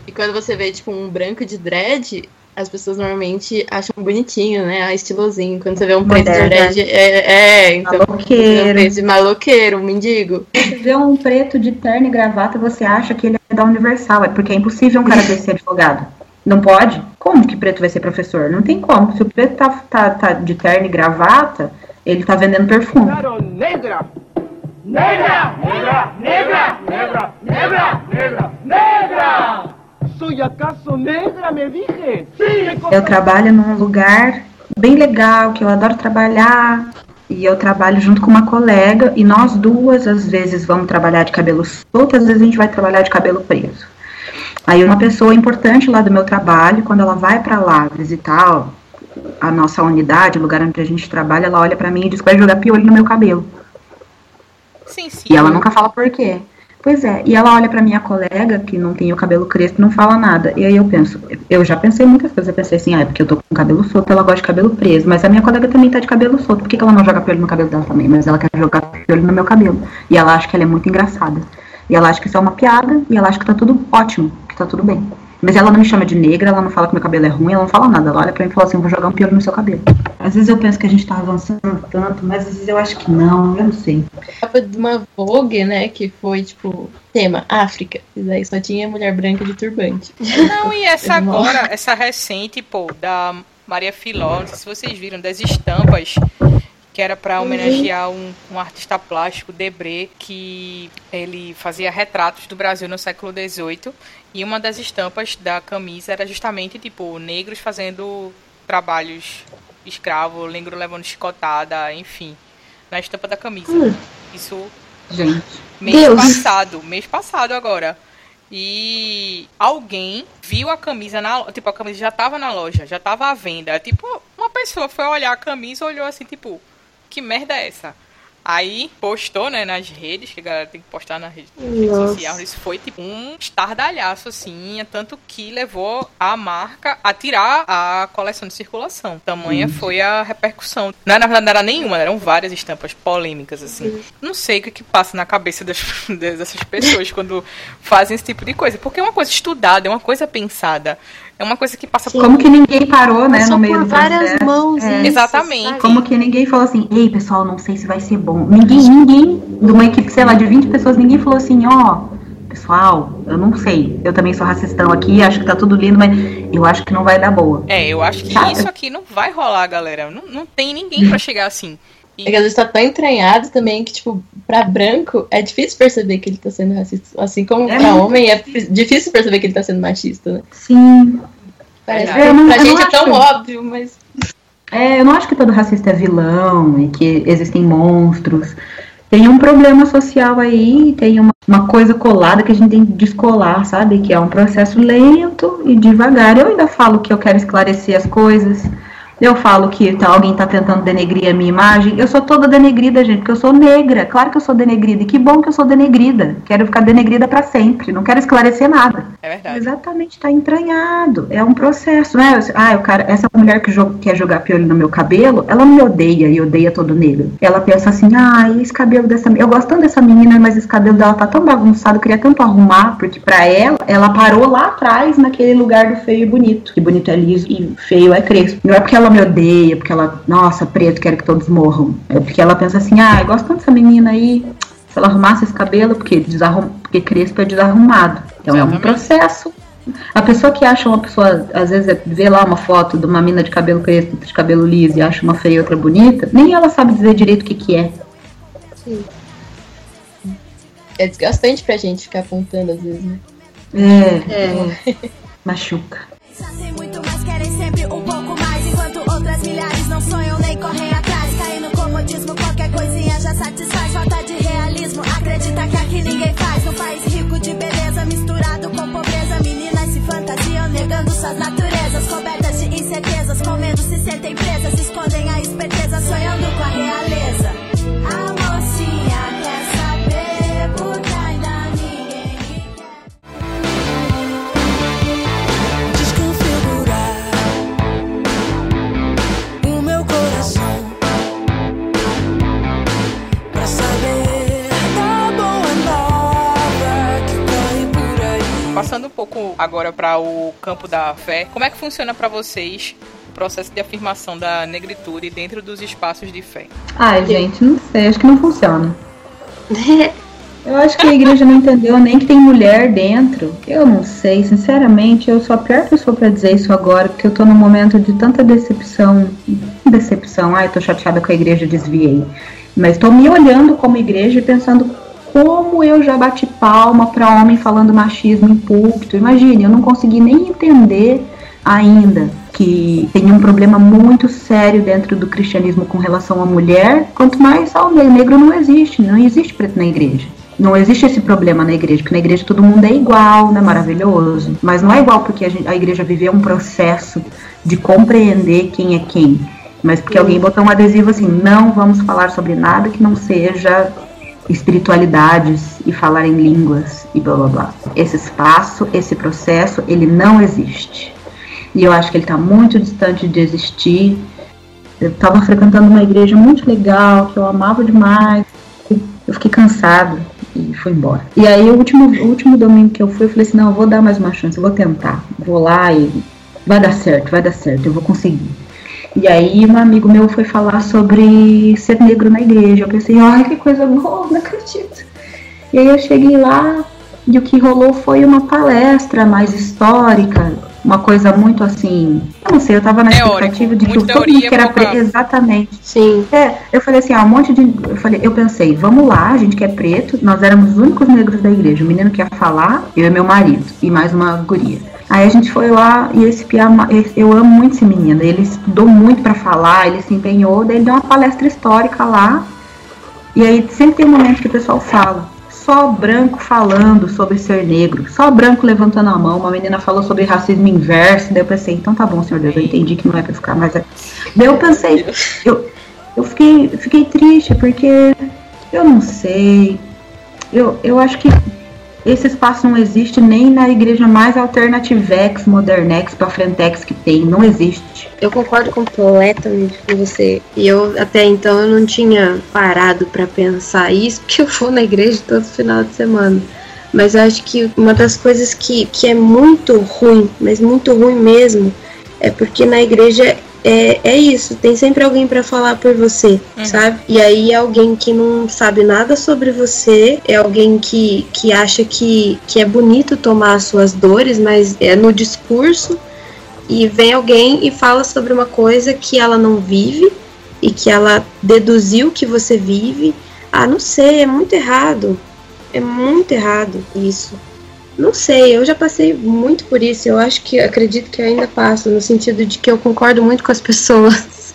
Speaker 5: E quando você vê, tipo, um branco de dread, as pessoas normalmente acham bonitinho, né? Ah, estilosinho. Quando você vê um preto de
Speaker 4: Moderno.
Speaker 5: dread, é, é então. Vê um
Speaker 4: Maloqueiro.
Speaker 5: preto de maloqueiro, um mendigo.
Speaker 4: Você vê um preto de terno e gravata, você acha que ele é da Universal, é porque é impossível um cara desse ser advogado. Não pode? Como que preto vai ser professor? Não tem como. Se o preto tá, tá, tá de terno e gravata, ele tá vendendo perfume.
Speaker 6: Claro, negra. Negra, negra, negra, negra, negra, negra, negra. ¿Soy acaso negra, me dije? Sí,
Speaker 4: Eu trabalho num lugar bem legal, que eu adoro trabalhar. E eu trabalho junto com uma colega, e nós duas, às vezes, vamos trabalhar de cabelo solto, às vezes a gente vai trabalhar de cabelo preso. Aí uma pessoa importante lá do meu trabalho, quando ela vai para lá visitar a nossa unidade, o lugar onde a gente trabalha, ela olha para mim e diz que vai jogar piolho no meu cabelo.
Speaker 2: Sim, sim.
Speaker 4: E ela nunca fala por quê. Pois é, e ela olha pra minha colega, que não tem o cabelo crespo, não fala nada. E aí eu penso, eu já pensei muitas coisas, eu pensei assim, ah, é porque eu tô com cabelo solto, ela gosta de cabelo preso, mas a minha colega também tá de cabelo solto, por que, que ela não joga piolho no cabelo dela também? Mas ela quer jogar piolho no meu cabelo. E ela acha que ela é muito engraçada. E ela acha que isso é uma piada, e ela acha que tá tudo ótimo, que tá tudo bem. Mas ela não me chama de negra, ela não fala que meu cabelo é ruim, ela não fala nada. Ela olha pra mim e fala assim, vou jogar um piolho no seu cabelo. Às vezes eu penso que a gente tá avançando tanto, mas às vezes eu acho que não, eu não sei.
Speaker 5: Capa de uma Vogue, né? Que foi, tipo, tema África. E daí só tinha mulher branca de turbante.
Speaker 2: Não, e essa agora, essa recente, pô, da Maria Filó, não sei se vocês viram, das estampas, que era pra homenagear um, um artista plástico, Debré, que ele fazia retratos do Brasil no século XVIII, e uma das estampas da camisa era justamente, tipo, negros fazendo trabalhos escravo, negro levando chicotada, enfim, na estampa da camisa.
Speaker 3: Hum.
Speaker 2: Isso
Speaker 4: Gente.
Speaker 2: mês
Speaker 3: Deus.
Speaker 2: passado, mês passado agora. E alguém viu a camisa na tipo a camisa já tava na loja, já tava à venda. Tipo, uma pessoa foi olhar a camisa, olhou assim, tipo, que merda é essa? Aí postou, né, nas redes, que a galera tem que postar na rede, social. Isso foi tipo um estardalhaço, assim, tanto que levou a marca a tirar a coleção de circulação. Tamanha foi a repercussão. Não, na verdade, não era nenhuma, eram várias estampas polêmicas, assim. Não sei o que, que passa na cabeça das, dessas pessoas quando fazem esse tipo de coisa. Porque é uma coisa estudada, é uma coisa pensada. É uma coisa que passa por
Speaker 4: Como que ninguém parou, né,
Speaker 3: Passou
Speaker 4: no meio
Speaker 3: por
Speaker 4: do
Speaker 3: várias
Speaker 4: processo.
Speaker 3: mãos.
Speaker 4: É.
Speaker 2: Exatamente.
Speaker 3: sabe?
Speaker 4: Como que ninguém falou assim, ei pessoal, não sei se vai ser bom. Ninguém, ninguém, de uma equipe, sei lá, de 20 pessoas, ninguém falou assim, ó, pessoal, eu não sei. Eu também sou racistão aqui, acho que tá tudo lindo, mas eu acho que não vai dar boa.
Speaker 2: É, eu acho que
Speaker 4: Sabe?
Speaker 2: isso aqui não vai rolar, galera. Não, não tem ninguém pra chegar assim.
Speaker 5: É que às vezes tá tão entranhado também que, tipo, pra branco é difícil perceber que ele tá sendo racista. Assim como
Speaker 4: É
Speaker 5: pra
Speaker 4: muito.
Speaker 5: homem é difícil perceber que ele tá sendo machista, né?
Speaker 4: Sim.
Speaker 5: Parece que
Speaker 4: Eu não-
Speaker 5: pra gente é tão óbvio, mas.
Speaker 4: É, eu não acho que todo racista é vilão e que existem monstros. Tem um problema social aí, tem uma, uma coisa colada que a gente tem que descolar, sabe? Que é um processo lento e devagar. Eu ainda falo que eu quero esclarecer as coisas. Eu falo que tá, alguém tá tentando denegrir a minha imagem. Eu sou toda denegrida, gente, porque eu sou negra. Claro que eu sou denegrida. E que bom que eu sou denegrida. Quero ficar denegrida pra sempre. Não quero esclarecer nada.
Speaker 2: É verdade.
Speaker 4: Exatamente, tá entranhado. É um processo, né? Ah, o cara, essa mulher que quer jogar piolho no meu cabelo, ela me odeia e odeia todo negro. Ela pensa assim, ah, esse cabelo dessa Eu gosto tanto dessa menina, mas esse cabelo dela tá tão bagunçado, eu queria tanto arrumar, porque pra ela, ela parou lá atrás naquele lugar do feio e bonito. Que bonito é liso e feio é crespo. Não é porque ela me odeia, porque ela, nossa, preto, quero que todos morram. É porque ela pensa assim, ah, eu gosto tanto dessa menina aí. Se ela arrumasse esse cabelo, porque, desarrum... porque crespo é desarrumado. Então é um
Speaker 2: Exatamente.
Speaker 4: processo. A pessoa que acha uma pessoa, às vezes, é- vê lá uma foto de uma mina de cabelo crespo, de cabelo liso e acha uma feia e outra bonita, nem ela sabe dizer direito o que, que é.
Speaker 5: É desgastante pra gente ficar apontando às vezes, né?
Speaker 4: É,
Speaker 3: É.
Speaker 4: machuca.
Speaker 8: Ninguém faz. Num país rico de beleza, misturado com pobreza. Meninas se fantasiam, negando suas naturezas. Cobertas de incertezas, com medo se sentem presas. Escondem a esperteza,
Speaker 2: agora para o campo da fé, como é que funciona para vocês o processo de afirmação da negritude dentro dos espaços de fé?
Speaker 4: Ai, gente, não sei, acho que não funciona. Eu acho que a igreja não entendeu nem que tem mulher dentro. Eu não sei, sinceramente, eu sou a pior pessoa pra dizer isso agora, porque eu tô num momento de tanta decepção. Decepção, ai, tô chateada com a igreja, desviei. Mas tô me olhando como igreja e pensando como eu já bati palma pra homem falando machismo em púlpito. Imagine, eu não consegui nem entender ainda que tem um problema muito sério dentro do cristianismo com relação à mulher, quanto mais ao negro. Não existe, não existe preto na igreja. Não existe esse problema na igreja, porque na igreja todo mundo é igual, né? Maravilhoso. Mas não é igual porque a, gente- a igreja viveu um processo de compreender quem é quem. Mas porque alguém botou um adesivo assim, não vamos falar sobre nada que não seja espiritualidades e falar em línguas e blá blá blá. Esse espaço, esse processo, ele não existe. E eu acho que ele está muito distante de existir. Eu estava frequentando uma igreja muito legal, que eu amava demais. Eu fiquei cansado e fui embora. E aí, o último, o último domingo que eu fui, eu falei assim: não, eu vou dar mais uma chance, eu vou tentar. Vou lá e vai dar certo, vai dar certo, eu vou conseguir. E aí um amigo meu foi falar sobre ser negro na igreja. Eu pensei, ai que coisa boa, não acredito. E aí eu cheguei lá e o que rolou foi uma palestra mais histórica, uma coisa muito assim. Eu não sei, eu tava na
Speaker 2: Teórico,
Speaker 4: expectativa de que todo mundo que era preto. Exatamente.
Speaker 3: Sim.
Speaker 4: É, eu falei assim, ah, um monte de. Eu falei, eu pensei, vamos lá, a gente que é preto, nós éramos os únicos negros da igreja. O menino que ia falar, eu e meu marido, e mais uma guria. Aí a gente foi lá e esse Pia, eu amo muito esse menino. Ele estudou muito pra falar, ele se empenhou, daí ele deu uma palestra histórica lá. E aí sempre tem um momento que o pessoal fala. Só branco falando sobre ser negro, só branco levantando a mão. Uma menina falou sobre racismo inverso. Daí eu pensei, então tá bom, senhor Deus, eu entendi que não é pra ficar mais. aqui. Daí eu pensei, eu, eu fiquei, fiquei triste porque eu não sei. Eu, eu acho que esse espaço não existe nem na igreja mais alternativex, modernex, pra frentex que tem. Não existe.
Speaker 3: Eu concordo completamente com você. E eu até então eu não tinha parado pra pensar isso, porque eu vou na igreja todo final de semana. Mas eu acho que uma das coisas que, que é muito ruim, mas muito ruim mesmo, é porque na igreja é, é isso, tem sempre alguém pra falar por você, sabe? E aí é alguém que não sabe nada sobre você, é alguém que, que acha que, que é bonito tomar as suas dores, mas é no discurso e vem alguém e fala sobre uma coisa que ela não vive e que ela deduziu que você vive. Ah, não sei, é muito errado. É muito errado isso. Não sei, eu já passei muito por isso. Eu acho que acredito que ainda passo, no sentido de que eu concordo muito com as pessoas.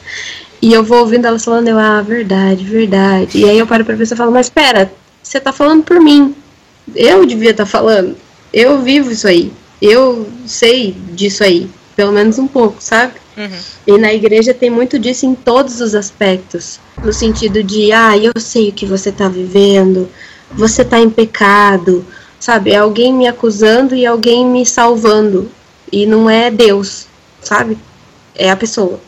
Speaker 3: E eu vou ouvindo elas falando, eu, ah, verdade, verdade. E aí eu paro pra pensar e falo, mas pera, você tá falando por mim. Eu devia estar falando. Eu vivo isso aí. Eu sei disso aí. Pelo menos um pouco, sabe?
Speaker 2: Uhum.
Speaker 3: E na igreja tem muito disso em todos os aspectos. No sentido de, ah, eu sei o que você tá vivendo, você tá em pecado, sabe? É alguém me acusando e alguém me salvando. E não é Deus, sabe? É a pessoa.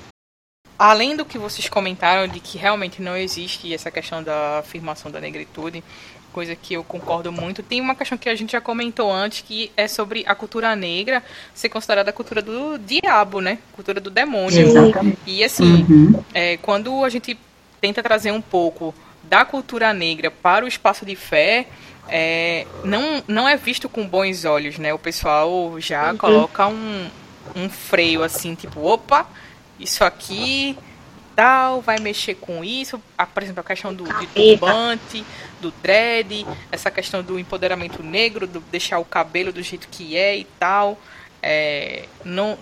Speaker 2: Além do que vocês comentaram de que realmente não existe essa questão da afirmação da negritude, coisa que eu concordo muito, tem uma questão que a gente já comentou antes, que é sobre a cultura negra ser considerada a cultura do diabo, né? Cultura do demônio.
Speaker 4: Exatamente.
Speaker 2: E assim,
Speaker 4: Uhum.
Speaker 2: é, quando a gente tenta trazer um pouco da cultura negra para o espaço de fé, é, não, não é visto com bons olhos, né? O pessoal já coloca um, um freio assim, tipo, opa, isso aqui tal, vai mexer com isso. Ah, por exemplo, a questão do de turbante, do dread, essa questão do empoderamento negro, do deixar o cabelo do jeito que é e tal. É, não,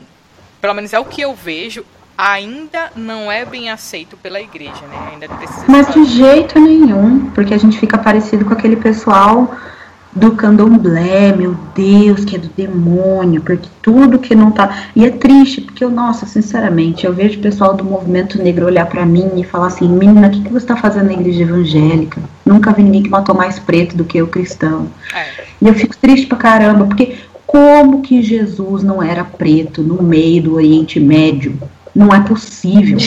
Speaker 2: pelo menos é o que eu vejo, ainda não é bem aceito pela igreja, né? Ainda precisa
Speaker 4: Mas de jeito nenhum, porque a gente fica parecido com aquele pessoal do candomblé, meu Deus, que é do demônio, porque tudo que não tá. E é triste, porque eu, nossa, sinceramente, eu vejo o pessoal do movimento negro olhar pra mim e falar assim: menina, o que, que você tá fazendo na igreja evangélica? Nunca vi ninguém que matou mais preto do que o cristão.
Speaker 2: É.
Speaker 4: E eu fico triste pra caramba, porque como que Jesus não era preto no meio do Oriente Médio? Não é possível.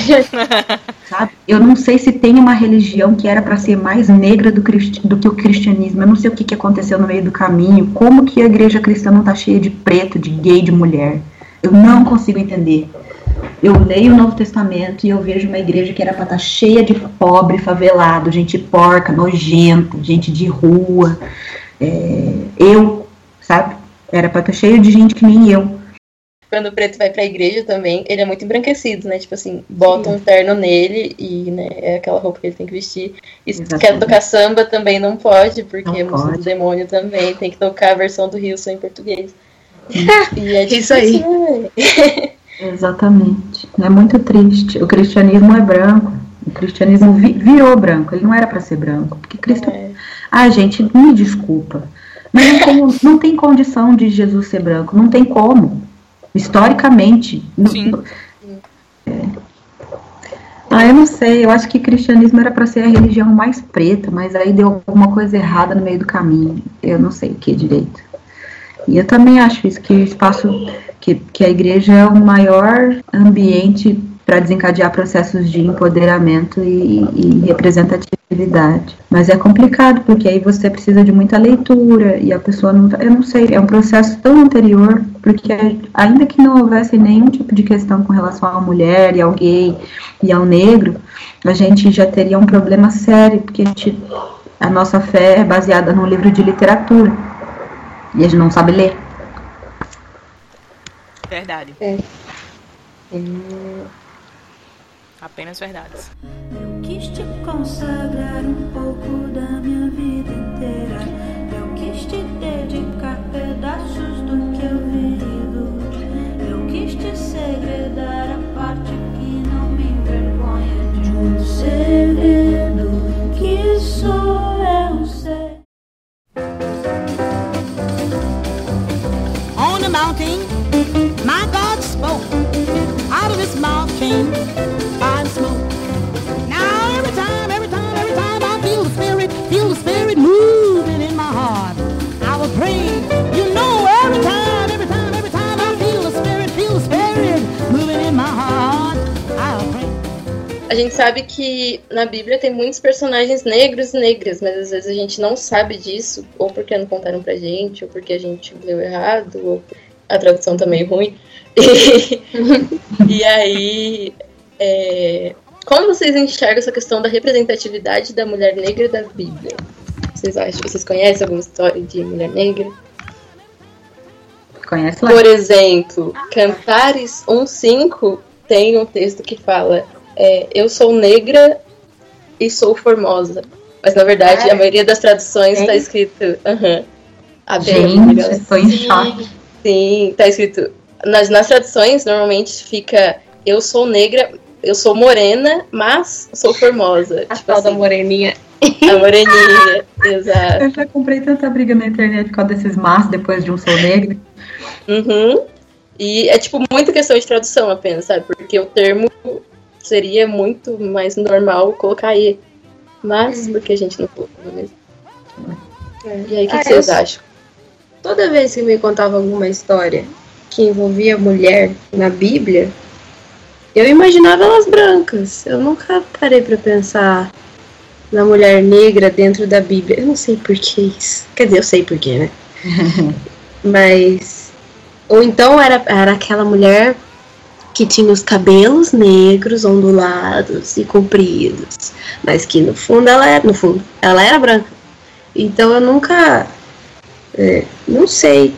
Speaker 4: sabe? Eu não sei se tem uma religião que era para ser mais negra do, do que o cristianismo. Eu não sei o que, que aconteceu no meio do caminho. Como que a igreja cristã não tá cheia de preto, de gay, de mulher? Eu não consigo entender. Eu leio o Novo Testamento e eu vejo uma igreja que era para estar cheia de pobre, favelado, gente porca, nojenta, gente de rua. É, eu, sabe? Era para estar cheio de gente que nem eu.
Speaker 5: Quando o preto vai pra igreja também, ele é muito embranquecido, né? Tipo assim, bota um terno nele e né, é aquela roupa que ele tem que vestir. E se
Speaker 4: Exatamente.
Speaker 5: quer tocar samba também não pode, porque
Speaker 4: Não
Speaker 5: é música do demônio também. Tem que tocar a versão do Wilson em português. e é
Speaker 3: Isso aí.
Speaker 5: né?
Speaker 4: Exatamente. É muito triste. O cristianismo é branco. O cristianismo vi- virou branco. Ele não era para ser branco. Porque Cristo.
Speaker 5: É.
Speaker 4: Ah, gente, me desculpa. Mas não tem, não tem condição de Jesus ser branco. Não tem como. Historicamente.
Speaker 2: Sim.
Speaker 4: é. Ah, eu não sei, eu acho que cristianismo era para ser a religião mais preta, mas aí deu alguma coisa errada no meio do caminho. Eu não sei o que direito. E eu também acho isso, que o espaço, que, que a igreja é o maior ambiente para desencadear processos de empoderamento e, e, representatividade. Mas é complicado, porque aí você precisa de muita leitura e a pessoa não. tá, Eu não sei, é um processo tão anterior, porque ainda que não houvesse nenhum tipo de questão com relação à mulher e ao gay e ao negro, a gente já teria um problema sério, porque a, gente, a nossa fé é baseada num livro de literatura e a gente não sabe ler.
Speaker 2: Verdade.
Speaker 5: É.
Speaker 2: Apenas verdades.
Speaker 7: Eu quis te consagrar um pouco da minha vida inteira. Eu quis te dedicar pedaços do que eu vivo. Eu quis te segredar a parte que não me envergonha de um segredo que só
Speaker 5: gente sabe que na Bíblia tem muitos personagens negros e negras, mas às vezes a gente não sabe disso, ou porque não contaram pra gente, ou porque a gente leu errado, ou a tradução tá meio ruim. E, aí, é, como vocês enxergam essa questão da representatividade da mulher negra da Bíblia? Vocês acham? Vocês conhecem alguma história de mulher negra?
Speaker 4: Conhece lá?
Speaker 5: Por exemplo, Cantares 1.5 tem um texto que fala é, Eu sou negra e sou formosa. Mas na verdade, a maioria das traduções está escrito. aham, apenas
Speaker 4: Gente,
Speaker 5: negra.
Speaker 4: estou em choque.
Speaker 5: Sim, tá escrito. Nas, nas traduções, normalmente fica Eu sou negra, eu sou morena, mas sou formosa.
Speaker 3: A
Speaker 5: tipo
Speaker 3: tal da
Speaker 5: assim,
Speaker 3: moreninha.
Speaker 5: a moreninha. Exato.
Speaker 4: Eu já comprei tanta briga na internet por causa desses mas depois de um sou negro.
Speaker 5: Uhum. E é tipo muito questão de tradução apenas, sabe? Porque o termo seria muito mais normal colocar aí. Mas porque a gente não colocou mesmo. E aí, o que,
Speaker 3: Ah,
Speaker 5: que vocês
Speaker 3: eu-
Speaker 5: acham?
Speaker 3: Toda vez que me contava alguma história que envolvia mulher na Bíblia, eu imaginava elas brancas. Eu nunca parei pra pensar na mulher negra dentro da Bíblia. Eu não sei por que isso. Quer dizer, eu sei por quê, né? Mas. Ou então era, era aquela mulher que tinha os cabelos negros, ondulados e compridos. Mas que no fundo ela era. No fundo, ela era branca. Então eu nunca. é, não sei.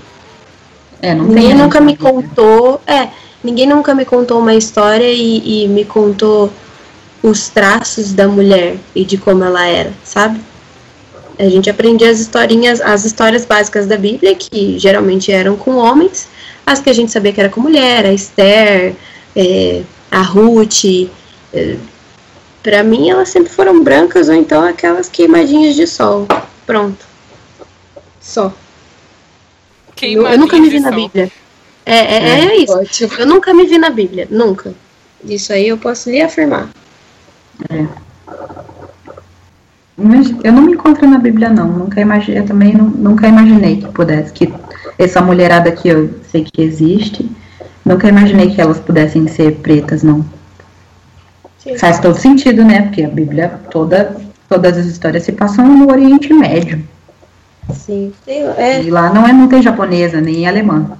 Speaker 4: É, não
Speaker 3: Ninguém nunca me contou. É, ninguém nunca me contou uma história e, e me contou os traços da mulher e de como ela era, sabe? A gente aprendia as historinhas, as histórias básicas da Bíblia, que geralmente eram com homens, as que a gente sabia que era com mulher, a Esther, é, a Ruth. É, pra mim, elas sempre foram brancas ou então aquelas queimadinhas de sol. Pronto. Só. Eu, eu
Speaker 2: Queimadinha
Speaker 3: nunca me vi na
Speaker 2: sol.
Speaker 3: Bíblia. É, é, é isso.
Speaker 5: Ótimo.
Speaker 3: Eu nunca me vi na Bíblia. Nunca. Isso aí eu posso lhe afirmar.
Speaker 4: Mas Eu não me encontro na Bíblia, não. Nunca imaginei, eu também nu- nunca imaginei que pudesse, que essa mulherada que eu sei que existe, nunca imaginei que elas pudessem ser pretas, não. Faz todo sentido, né? Porque a Bíblia toda, todas as histórias se passam no Oriente Médio.
Speaker 3: Sim. Sei lá, É,
Speaker 4: E lá não é, não tem japonesa nem alemã.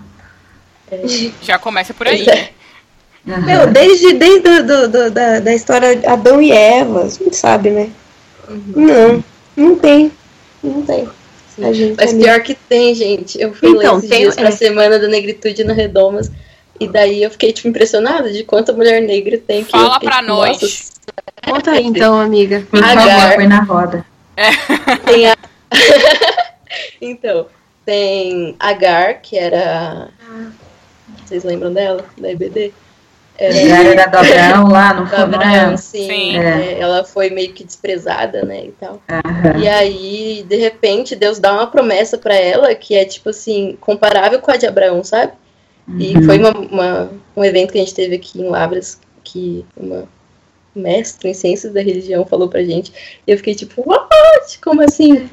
Speaker 2: Já começa por aí.
Speaker 5: É.
Speaker 4: Aham.
Speaker 3: Meu, desde, desde do, do- do- da, da história de Adão e Eva, a gente sabe, né? Não, não tem. Não tem. Gente
Speaker 5: Mas
Speaker 3: é
Speaker 5: pior que tem, gente. Eu fui
Speaker 3: Então,
Speaker 5: ler
Speaker 3: tem-
Speaker 5: dias pra
Speaker 3: é.
Speaker 5: Semana da Negritude no Redomas. E daí eu fiquei, tipo, impressionada de quanta mulher negra tem que
Speaker 2: Fala
Speaker 5: fiquei,
Speaker 2: pra
Speaker 5: tipo,
Speaker 2: nós.
Speaker 5: nossa,
Speaker 3: Conta aí então, amiga.
Speaker 4: Por
Speaker 5: Agar.
Speaker 4: favor, põe na roda.
Speaker 5: tem a... então, tem Agar, que era. Vocês lembram dela? Da EBD?
Speaker 4: Era, era do Abraão lá, não
Speaker 5: Do
Speaker 4: foi? não
Speaker 5: Abraão,
Speaker 4: é?
Speaker 5: sim.
Speaker 2: Sim.
Speaker 5: é, ela foi meio que desprezada, né? E tal.
Speaker 4: Aham.
Speaker 5: E aí, de repente, Deus dá uma promessa pra ela que é, tipo assim, comparável com a de Abraão, sabe? E
Speaker 4: Uhum.
Speaker 5: foi uma, uma- um evento que a gente teve aqui em Labras, que uma mestre em ciências da religião falou pra gente. E eu fiquei tipo, what? Como assim?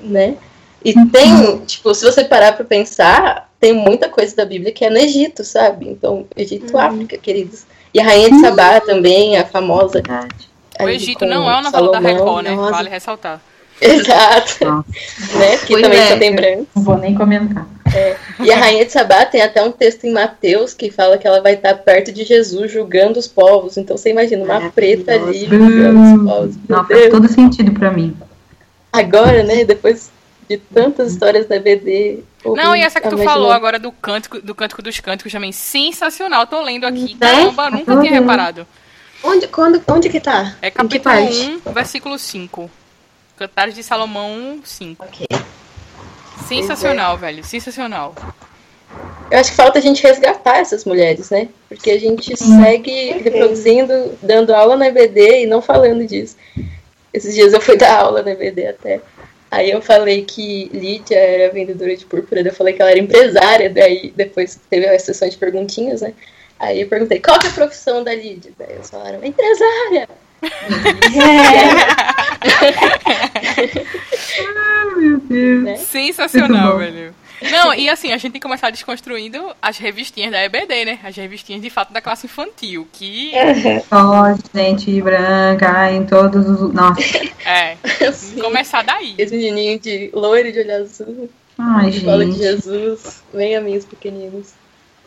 Speaker 5: Né? E tem, tipo, se você parar pra pensar, tem muita coisa da Bíblia que é no Egito, sabe? Então, Egito, África, queridos. E a Rainha de Sabá também, a famosa.
Speaker 2: O
Speaker 5: ali
Speaker 2: Egito não é uma novela da Record, né?
Speaker 5: nossa.
Speaker 2: Vale ressaltar.
Speaker 5: Exato.
Speaker 4: Nossa.
Speaker 5: né? Que
Speaker 3: Pois
Speaker 5: também
Speaker 3: é.
Speaker 5: só tem branco.
Speaker 4: Não vou nem comentar.
Speaker 5: E a Rainha de Sabá tem até um texto em Mateus que fala que ela vai estar perto de Jesus julgando os povos. Então você imagina uma preta ali julgando os povos. Meu
Speaker 4: Não, faz todo sentido pra mim.
Speaker 5: Agora, né? Depois de tantas histórias da BD.
Speaker 2: Não, e essa que tu falou agora do cântico, do cântico dos cânticos também, sensacional. Tô lendo aqui,
Speaker 3: Né?
Speaker 2: caramba, nunca tinha reparado.
Speaker 3: Onde, quando, onde que tá?
Speaker 2: É
Speaker 3: Em que
Speaker 2: capítulo
Speaker 3: parte?
Speaker 2: 1, versículo 5. Cantares de Salomão 5. Sensacional, velho, sensacional.
Speaker 5: Eu acho que falta a gente resgatar essas mulheres, né? Porque a gente segue reproduzindo, dando aula na EBD e não falando disso. Esses dias eu fui dar aula na EBD até. Aí eu falei que Lídia era vendedora de púrpura, daí eu falei que ela era empresária, daí depois teve a sessão de perguntinhas, né? Aí eu perguntei, qual que é a profissão da Lídia? Daí eles falaram, empresária!
Speaker 4: Meu Deus.
Speaker 5: Né?
Speaker 2: Sensacional, velho. Não, e assim, a gente tem que começar desconstruindo as revistinhas da EBD, né? As revistinhas de fato da classe infantil, que
Speaker 4: Só gente branca em todos os. Nossa.
Speaker 2: é, começar daí.
Speaker 5: Esse menininho de loiro de olho azul,
Speaker 4: Ai,
Speaker 5: de
Speaker 4: gente.
Speaker 5: Jesus, vem a mim os pequeninos.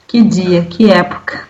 Speaker 4: Que dia, que época.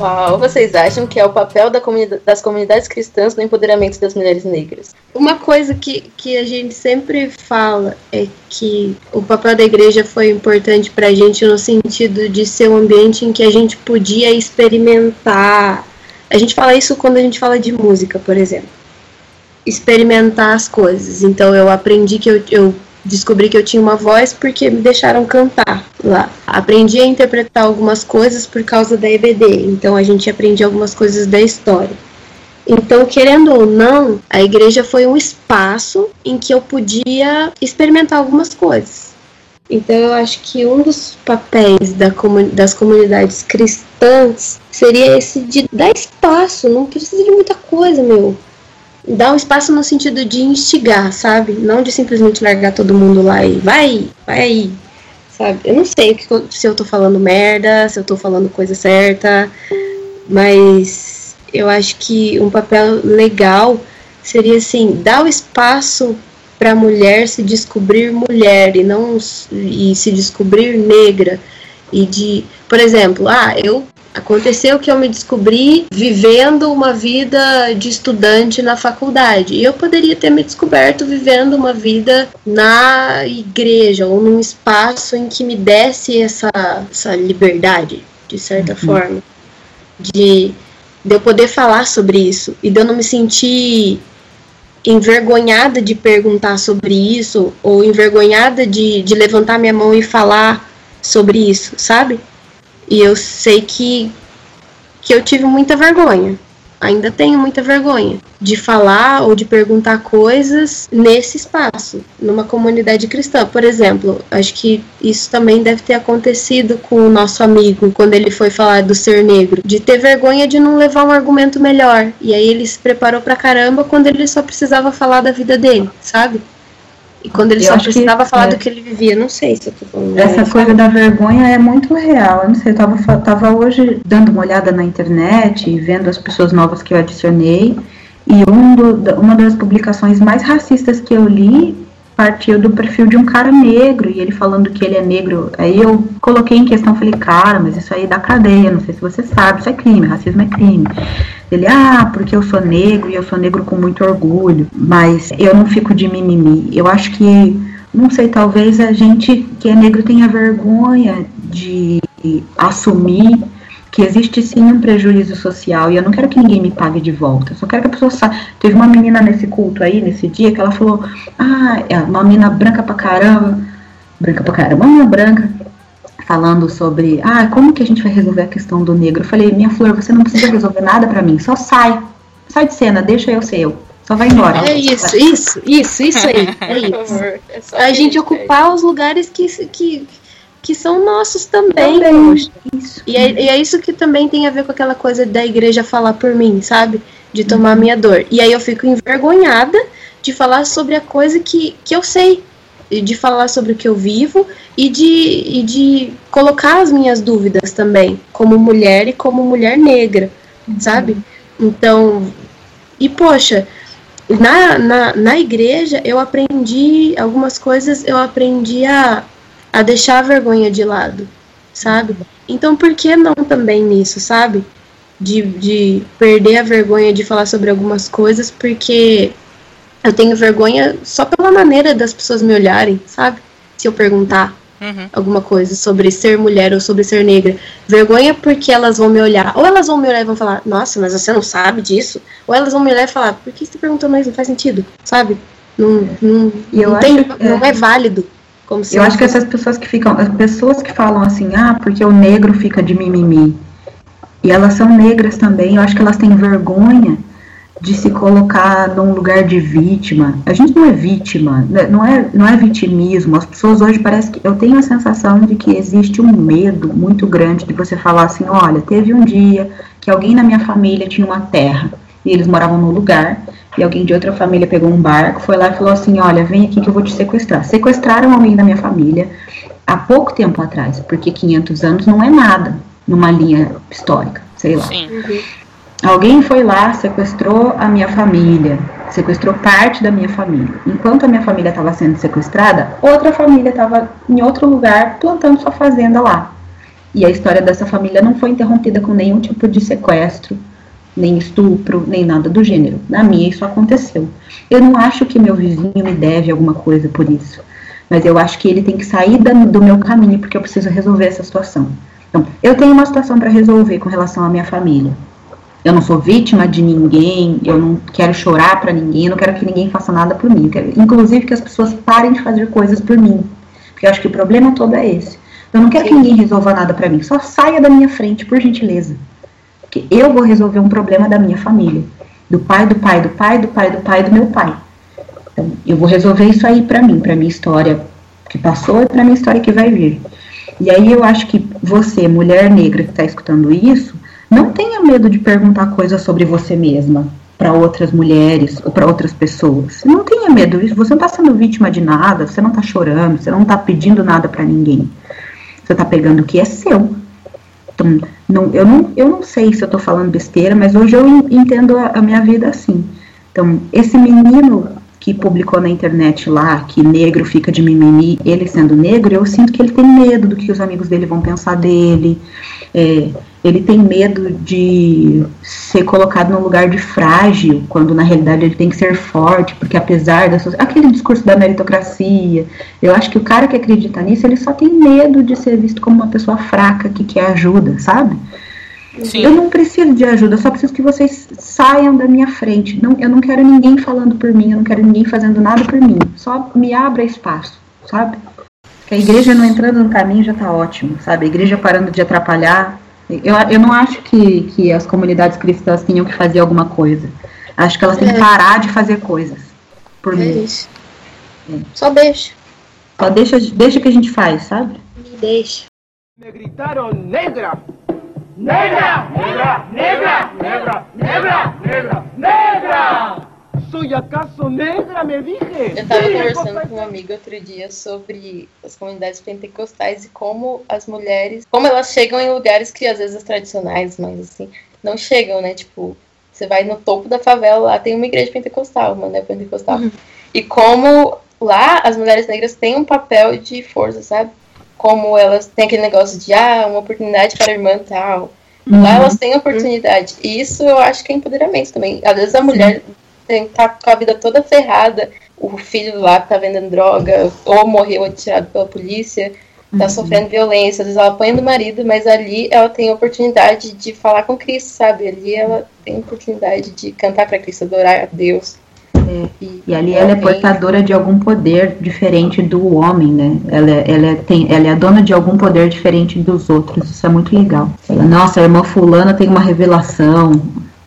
Speaker 5: Qual vocês acham que é o papel da comunida- das comunidades cristãs no empoderamento das mulheres negras?
Speaker 3: Uma coisa que, que a gente sempre fala é que o papel da igreja foi importante pra gente no sentido de ser um ambiente em que a gente podia experimentar. A gente fala isso quando a gente fala de música, por exemplo. Experimentar as coisas. Então eu aprendi que eu, eu descobri que eu tinha uma voz porque me deixaram cantar lá. Aprendi a interpretar algumas coisas por causa da EBD. Então a gente aprendia algumas coisas da história. Então, querendo ou não, a igreja foi um espaço em que eu podia experimentar algumas coisas. Então, eu acho que um dos papéis da das comunidades cristãs seria esse de dar espaço, não precisa de muita coisa, meu. Dar um espaço no sentido de instigar, sabe? Não de simplesmente largar todo mundo lá e vai, vai aí, sabe? Eu não sei se eu tô falando merda, se eu tô falando coisa certa, mas eu acho que um papel legal seria assim, dar o espaço para a mulher se descobrir mulher e não e se descobrir negra e de, por exemplo, ah, eu aconteceu que eu me descobri vivendo uma vida de estudante na faculdade. E eu poderia ter me descoberto vivendo uma vida na igreja ou num espaço em que me desse essa, essa liberdade, de certa forma, de, de eu poder falar sobre isso e de eu não me sentir envergonhada de perguntar sobre isso ou envergonhada de, de levantar minha mão e falar sobre isso, sabe? E eu sei que, que eu tive muita vergonha. Ainda tenho muita vergonha de falar ou de perguntar coisas nesse espaço, numa comunidade cristã. Por exemplo, acho que isso também deve ter acontecido com o nosso amigo quando ele foi falar do ser negro, de ter vergonha de não levar um argumento melhor. E aí ele se preparou pra caramba quando ele só precisava falar da vida dele, sabe? E quando ele
Speaker 4: Eu
Speaker 3: só
Speaker 4: acho que,
Speaker 3: precisava falar
Speaker 4: é,
Speaker 3: do que ele vivia, não sei se eu tô falando.
Speaker 4: Essa coisa da vergonha é muito real. Eu não sei, eu tava, tava hoje dando uma olhada na internet e vendo as pessoas novas que eu adicionei. E um do- uma das publicações mais racistas que eu li partiu do perfil de um cara negro e ele falando que ele é negro. Aí eu coloquei em questão, falei, cara, mas isso aí dá cadeia, não sei se você sabe, isso é crime, racismo é crime. Ele, ah, porque eu sou negro e eu sou negro com muito orgulho, mas eu não fico de mimimi. Eu acho que, não sei, talvez a gente que é negro tenha vergonha de assumir que existe sim um prejuízo social e eu não quero que ninguém me pague de volta. Eu só quero que a pessoa saiba. Teve uma menina nesse culto aí, nesse dia, que ela falou: Ah, é uma menina branca pra caramba, branca pra caramba, uma menina branca, falando sobre: Ah, como que a gente vai resolver a questão do negro? Eu falei: Minha flor, você não precisa resolver nada pra mim, só sai. Sai de cena, deixa eu ser eu. Só vai embora.
Speaker 3: É isso, isso, isso, isso aí. É isso.
Speaker 5: É
Speaker 3: A gente
Speaker 5: isso,
Speaker 3: ocupar os lugares que, que, que são nossos também.
Speaker 4: Também.
Speaker 3: E é, e é isso que também tem a ver com aquela coisa da igreja falar por mim, sabe? De tomar minha dor. E aí eu fico envergonhada de falar sobre a coisa que, que eu sei. De falar sobre o que eu vivo e de, e de colocar as minhas dúvidas também, como mulher e como mulher negra, sabe? Então, e poxa, na, na, na igreja eu aprendi algumas coisas, eu aprendi a, a deixar a vergonha de lado, sabe? Então por que não também nisso, sabe? De, de perder a vergonha de falar sobre algumas coisas, porque eu tenho vergonha só pela maneira das pessoas me olharem, sabe? Se eu perguntar
Speaker 2: Uhum.
Speaker 3: alguma coisa sobre ser mulher ou sobre ser negra. Vergonha porque elas vão me olhar. Ou elas vão me olhar e vão falar, nossa, mas você não sabe disso. Ou elas vão me olhar e falar, por que você tá perguntando isso? Não faz sentido, sabe? Não, não,
Speaker 4: eu
Speaker 3: não, tem,
Speaker 4: acho-
Speaker 3: não é válido. Como se
Speaker 4: Eu acho que essas pessoas que ficam, as pessoas que falam assim, ah, porque o negro fica de mimimi, e elas são negras também, eu acho que elas têm vergonha de se colocar num lugar de vítima. A gente não é vítima, né, não é, não é vitimismo. As pessoas hoje parece que eu tenho a sensação de que existe um medo muito grande de você falar assim, olha, teve um dia que alguém na minha família tinha uma terra e eles moravam no lugar e alguém de outra família pegou um barco, foi lá e falou assim, olha, vem aqui que eu vou te sequestrar. Sequestraram alguém da minha família há pouco tempo atrás, porque 500 anos não é nada numa linha histórica, sei lá.
Speaker 2: Sim.
Speaker 4: Alguém foi lá, sequestrou a minha família, sequestrou parte da minha família. Enquanto a minha família estava sendo sequestrada, outra família estava em outro lugar plantando sua fazenda lá. E a história dessa família não foi interrompida com nenhum tipo de sequestro, nem estupro, nem nada do gênero. Na minha isso aconteceu. Eu não acho que meu vizinho me deve alguma coisa por isso, mas eu acho que ele tem que sair do meu caminho porque eu preciso resolver essa situação. Então, eu tenho uma situação para resolver com relação à minha família. Eu não sou vítima de ninguém, eu não quero chorar para ninguém, eu não quero que ninguém faça nada por mim. Quero, inclusive que as pessoas parem de fazer coisas por mim. Porque eu acho que o problema todo é esse. Eu não quero que ninguém resolva nada para mim, só saia da minha frente, por gentileza. Porque eu vou resolver um problema da minha família. Do pai, do pai, do pai, do pai, do pai, do meu pai. Então, eu vou resolver isso aí pra mim, pra minha história que passou e pra minha história que vai vir. E aí eu acho que você, mulher negra que está escutando isso, não tenha medo de perguntar coisas sobre você mesma para outras mulheres ou para outras pessoas. Não tenha medo disso. Você não está sendo vítima de nada, você não está chorando, você não está pedindo nada para ninguém. Você está pegando o que é seu. Então, não, eu, não, eu não sei se eu estou falando besteira, mas hoje eu en- entendo a, a minha vida assim. Então, esse menino que publicou na internet lá que negro fica de mimimi, ele sendo negro, eu sinto que ele tem medo do que os amigos dele vão pensar dele. É, ele tem medo de ser colocado num lugar de frágil, quando na realidade ele tem que ser forte, porque apesar da so- aquele discurso da meritocracia, eu acho que o cara que acredita nisso, ele só tem medo de ser visto como uma pessoa fraca que quer ajuda, sabe?
Speaker 2: Sim.
Speaker 4: Eu não preciso de ajuda, eu só preciso que vocês saiam da minha frente. Não, eu não quero ninguém falando por mim, eu não quero ninguém fazendo nada por mim. Só me abra espaço, sabe? Que a igreja não entrando no caminho já tá ótimo, sabe? A igreja parando de atrapalhar. Eu, eu não acho que, que as comunidades cristãs tenham que fazer alguma coisa. Acho que elas têm que
Speaker 3: É.
Speaker 4: parar de fazer coisas por
Speaker 3: É
Speaker 4: mim.
Speaker 3: isso. Só deixa.
Speaker 4: Só deixa, deixa que a gente faz, sabe?
Speaker 3: Me deixa.
Speaker 6: Me gritaron negra. Negra, negra, negra, negra, negra, negra, negra. ¿Soy acaso negra? Me dije.
Speaker 5: Eu tava
Speaker 6: Sí,
Speaker 5: conversando com uma amiga outro dia sobre as comunidades pentecostais e como as mulheres, como elas chegam em lugares que às vezes as tradicionais, mas assim, não chegam, né? Tipo, você vai no topo da favela, lá tem uma igreja pentecostal, uma né, pentecostal. E como lá as mulheres negras têm um papel de força, sabe? Como elas têm aquele negócio de, ah, uma oportunidade para a irmã e tal. Lá elas têm oportunidade. E isso eu acho que é empoderamento também. Às vezes a mulher tem, tá com a vida toda ferrada, o filho lá tá vendendo droga, ou morreu atirado pela polícia, tá sofrendo violência, às vezes ela apanha do marido, mas ali ela tem a oportunidade de falar com Cristo, sabe? Ali ela tem a oportunidade de cantar para Cristo, adorar a Deus.
Speaker 4: E, e ali ela é portadora de algum poder diferente do homem, né? Ela, é- ela, é- tem, ela é a dona de algum poder diferente dos outros. Isso é muito legal. Ela, Nossa, a irmã fulana tem uma revelação.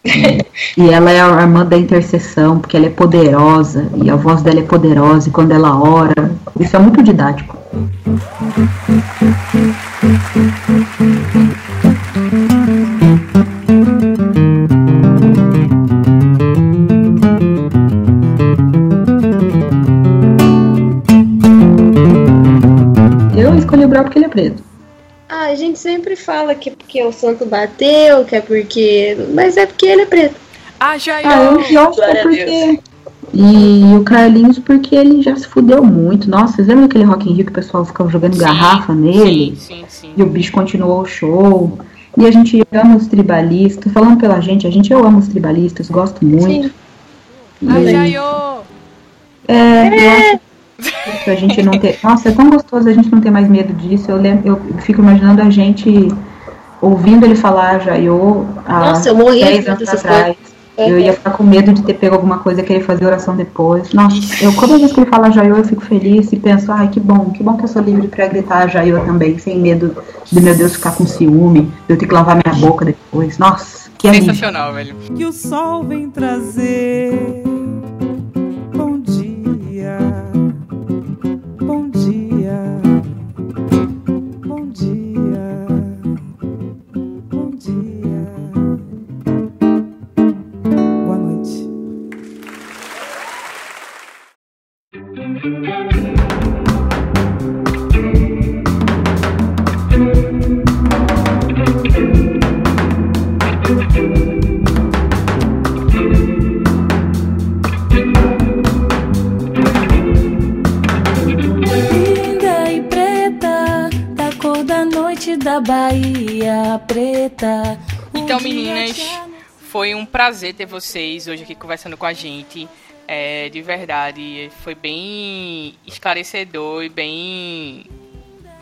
Speaker 4: e ela é a irmã da intercessão, porque ela é poderosa. E a voz dela é poderosa. E quando ela ora. Isso é muito didático.
Speaker 3: Fala que é porque o santo bateu, que é porque. Mas é porque ele é preto.
Speaker 2: Ah, já
Speaker 4: Ah, eu, eu acho que é porque. E o Carlinhos, porque ele já se fudeu muito. Nossa, vocês lembram daquele Rock in Rio que o pessoal ficava jogando garrafa nele?
Speaker 2: Sim, sim.
Speaker 4: E o bicho continuou o show. E a gente ama os tribalistas. Falando pela gente, a gente eu amo os tribalistas, gosto muito. E
Speaker 2: Ah,
Speaker 4: aí-
Speaker 2: Jaiô!
Speaker 4: é, eu a gente não ter. Nossa, é tão gostoso a gente não ter mais medo disso. Eu, lembro, eu fico imaginando a gente ouvindo ele falar Jaiô há
Speaker 3: Nossa, eu morria de
Speaker 4: 10
Speaker 3: medo
Speaker 4: anos atrás. Eu ia ficar com medo de ter pego alguma coisa e querer fazer oração depois. Nossa, eu toda vez que ele fala Jaiô, eu fico feliz e penso, ai, que bom, que bom que eu sou livre pra gritar Jaiô também, sem medo de meu Deus ficar com ciúme, de eu ter que lavar minha boca depois. Nossa, que.
Speaker 2: Sensacional, velho.
Speaker 9: que o sol vem trazer.
Speaker 2: Então, meninas, foi um prazer ter vocês hoje aqui conversando com a gente. É, de verdade, foi bem esclarecedor e bem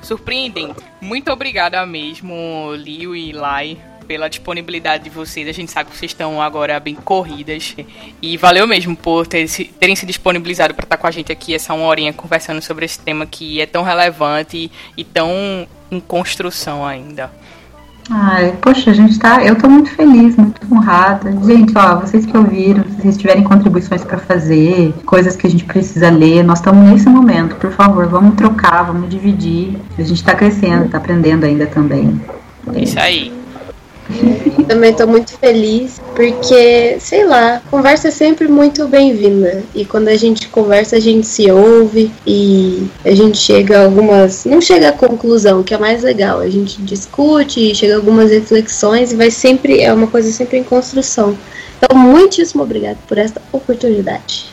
Speaker 2: surpreendente. Muito obrigada mesmo, Liu e Lai, pela disponibilidade de vocês. A gente sabe que vocês estão agora bem corridas. E valeu mesmo por ter se- terem se disponibilizado para estar com a gente aqui essa uma horinha conversando sobre esse tema que é tão relevante e tão em construção ainda.
Speaker 4: Ai, poxa, a gente tá. Eu tô muito feliz, muito honrada. Gente, ó, vocês que ouviram, se vocês tiverem contribuições pra fazer, coisas que a gente precisa ler, nós estamos nesse momento, por favor, vamos trocar, vamos dividir. A gente tá crescendo, tá aprendendo ainda também.
Speaker 2: Isso aí.
Speaker 3: Também tô muito feliz, porque, sei lá, conversa é sempre muito bem-vinda. E quando a gente conversa, a gente se ouve e a gente chega a algumas. Não chega a conclusão, que é mais legal. A gente discute, chega a algumas reflexões e vai sempre. É uma coisa sempre em construção. Então, muitíssimo obrigada por esta oportunidade.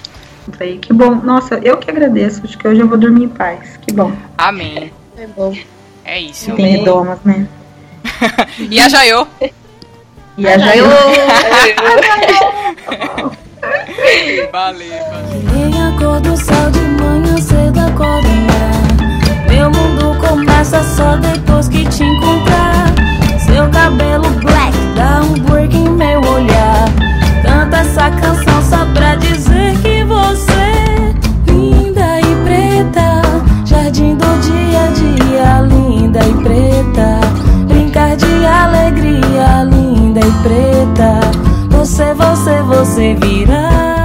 Speaker 4: Aí, que bom. Nossa, eu que agradeço. Acho que hoje eu vou dormir em paz. Que bom.
Speaker 2: Amém.
Speaker 3: É bom.
Speaker 2: É isso.
Speaker 4: Tem idomas, né?
Speaker 2: e a Jaiô.
Speaker 4: E a Jaiô.
Speaker 2: Valeu,
Speaker 7: Nem acordo sol de manhã cedo acorda. Meu mundo começa só depois que te encontrar.
Speaker 9: Seu cabelo black dá um break em meu olhar. Canta essa canção só pra dizer que você linda e preta, jardim do dia a dia, linda e preta de alegria linda e preta. Você, você, você virá.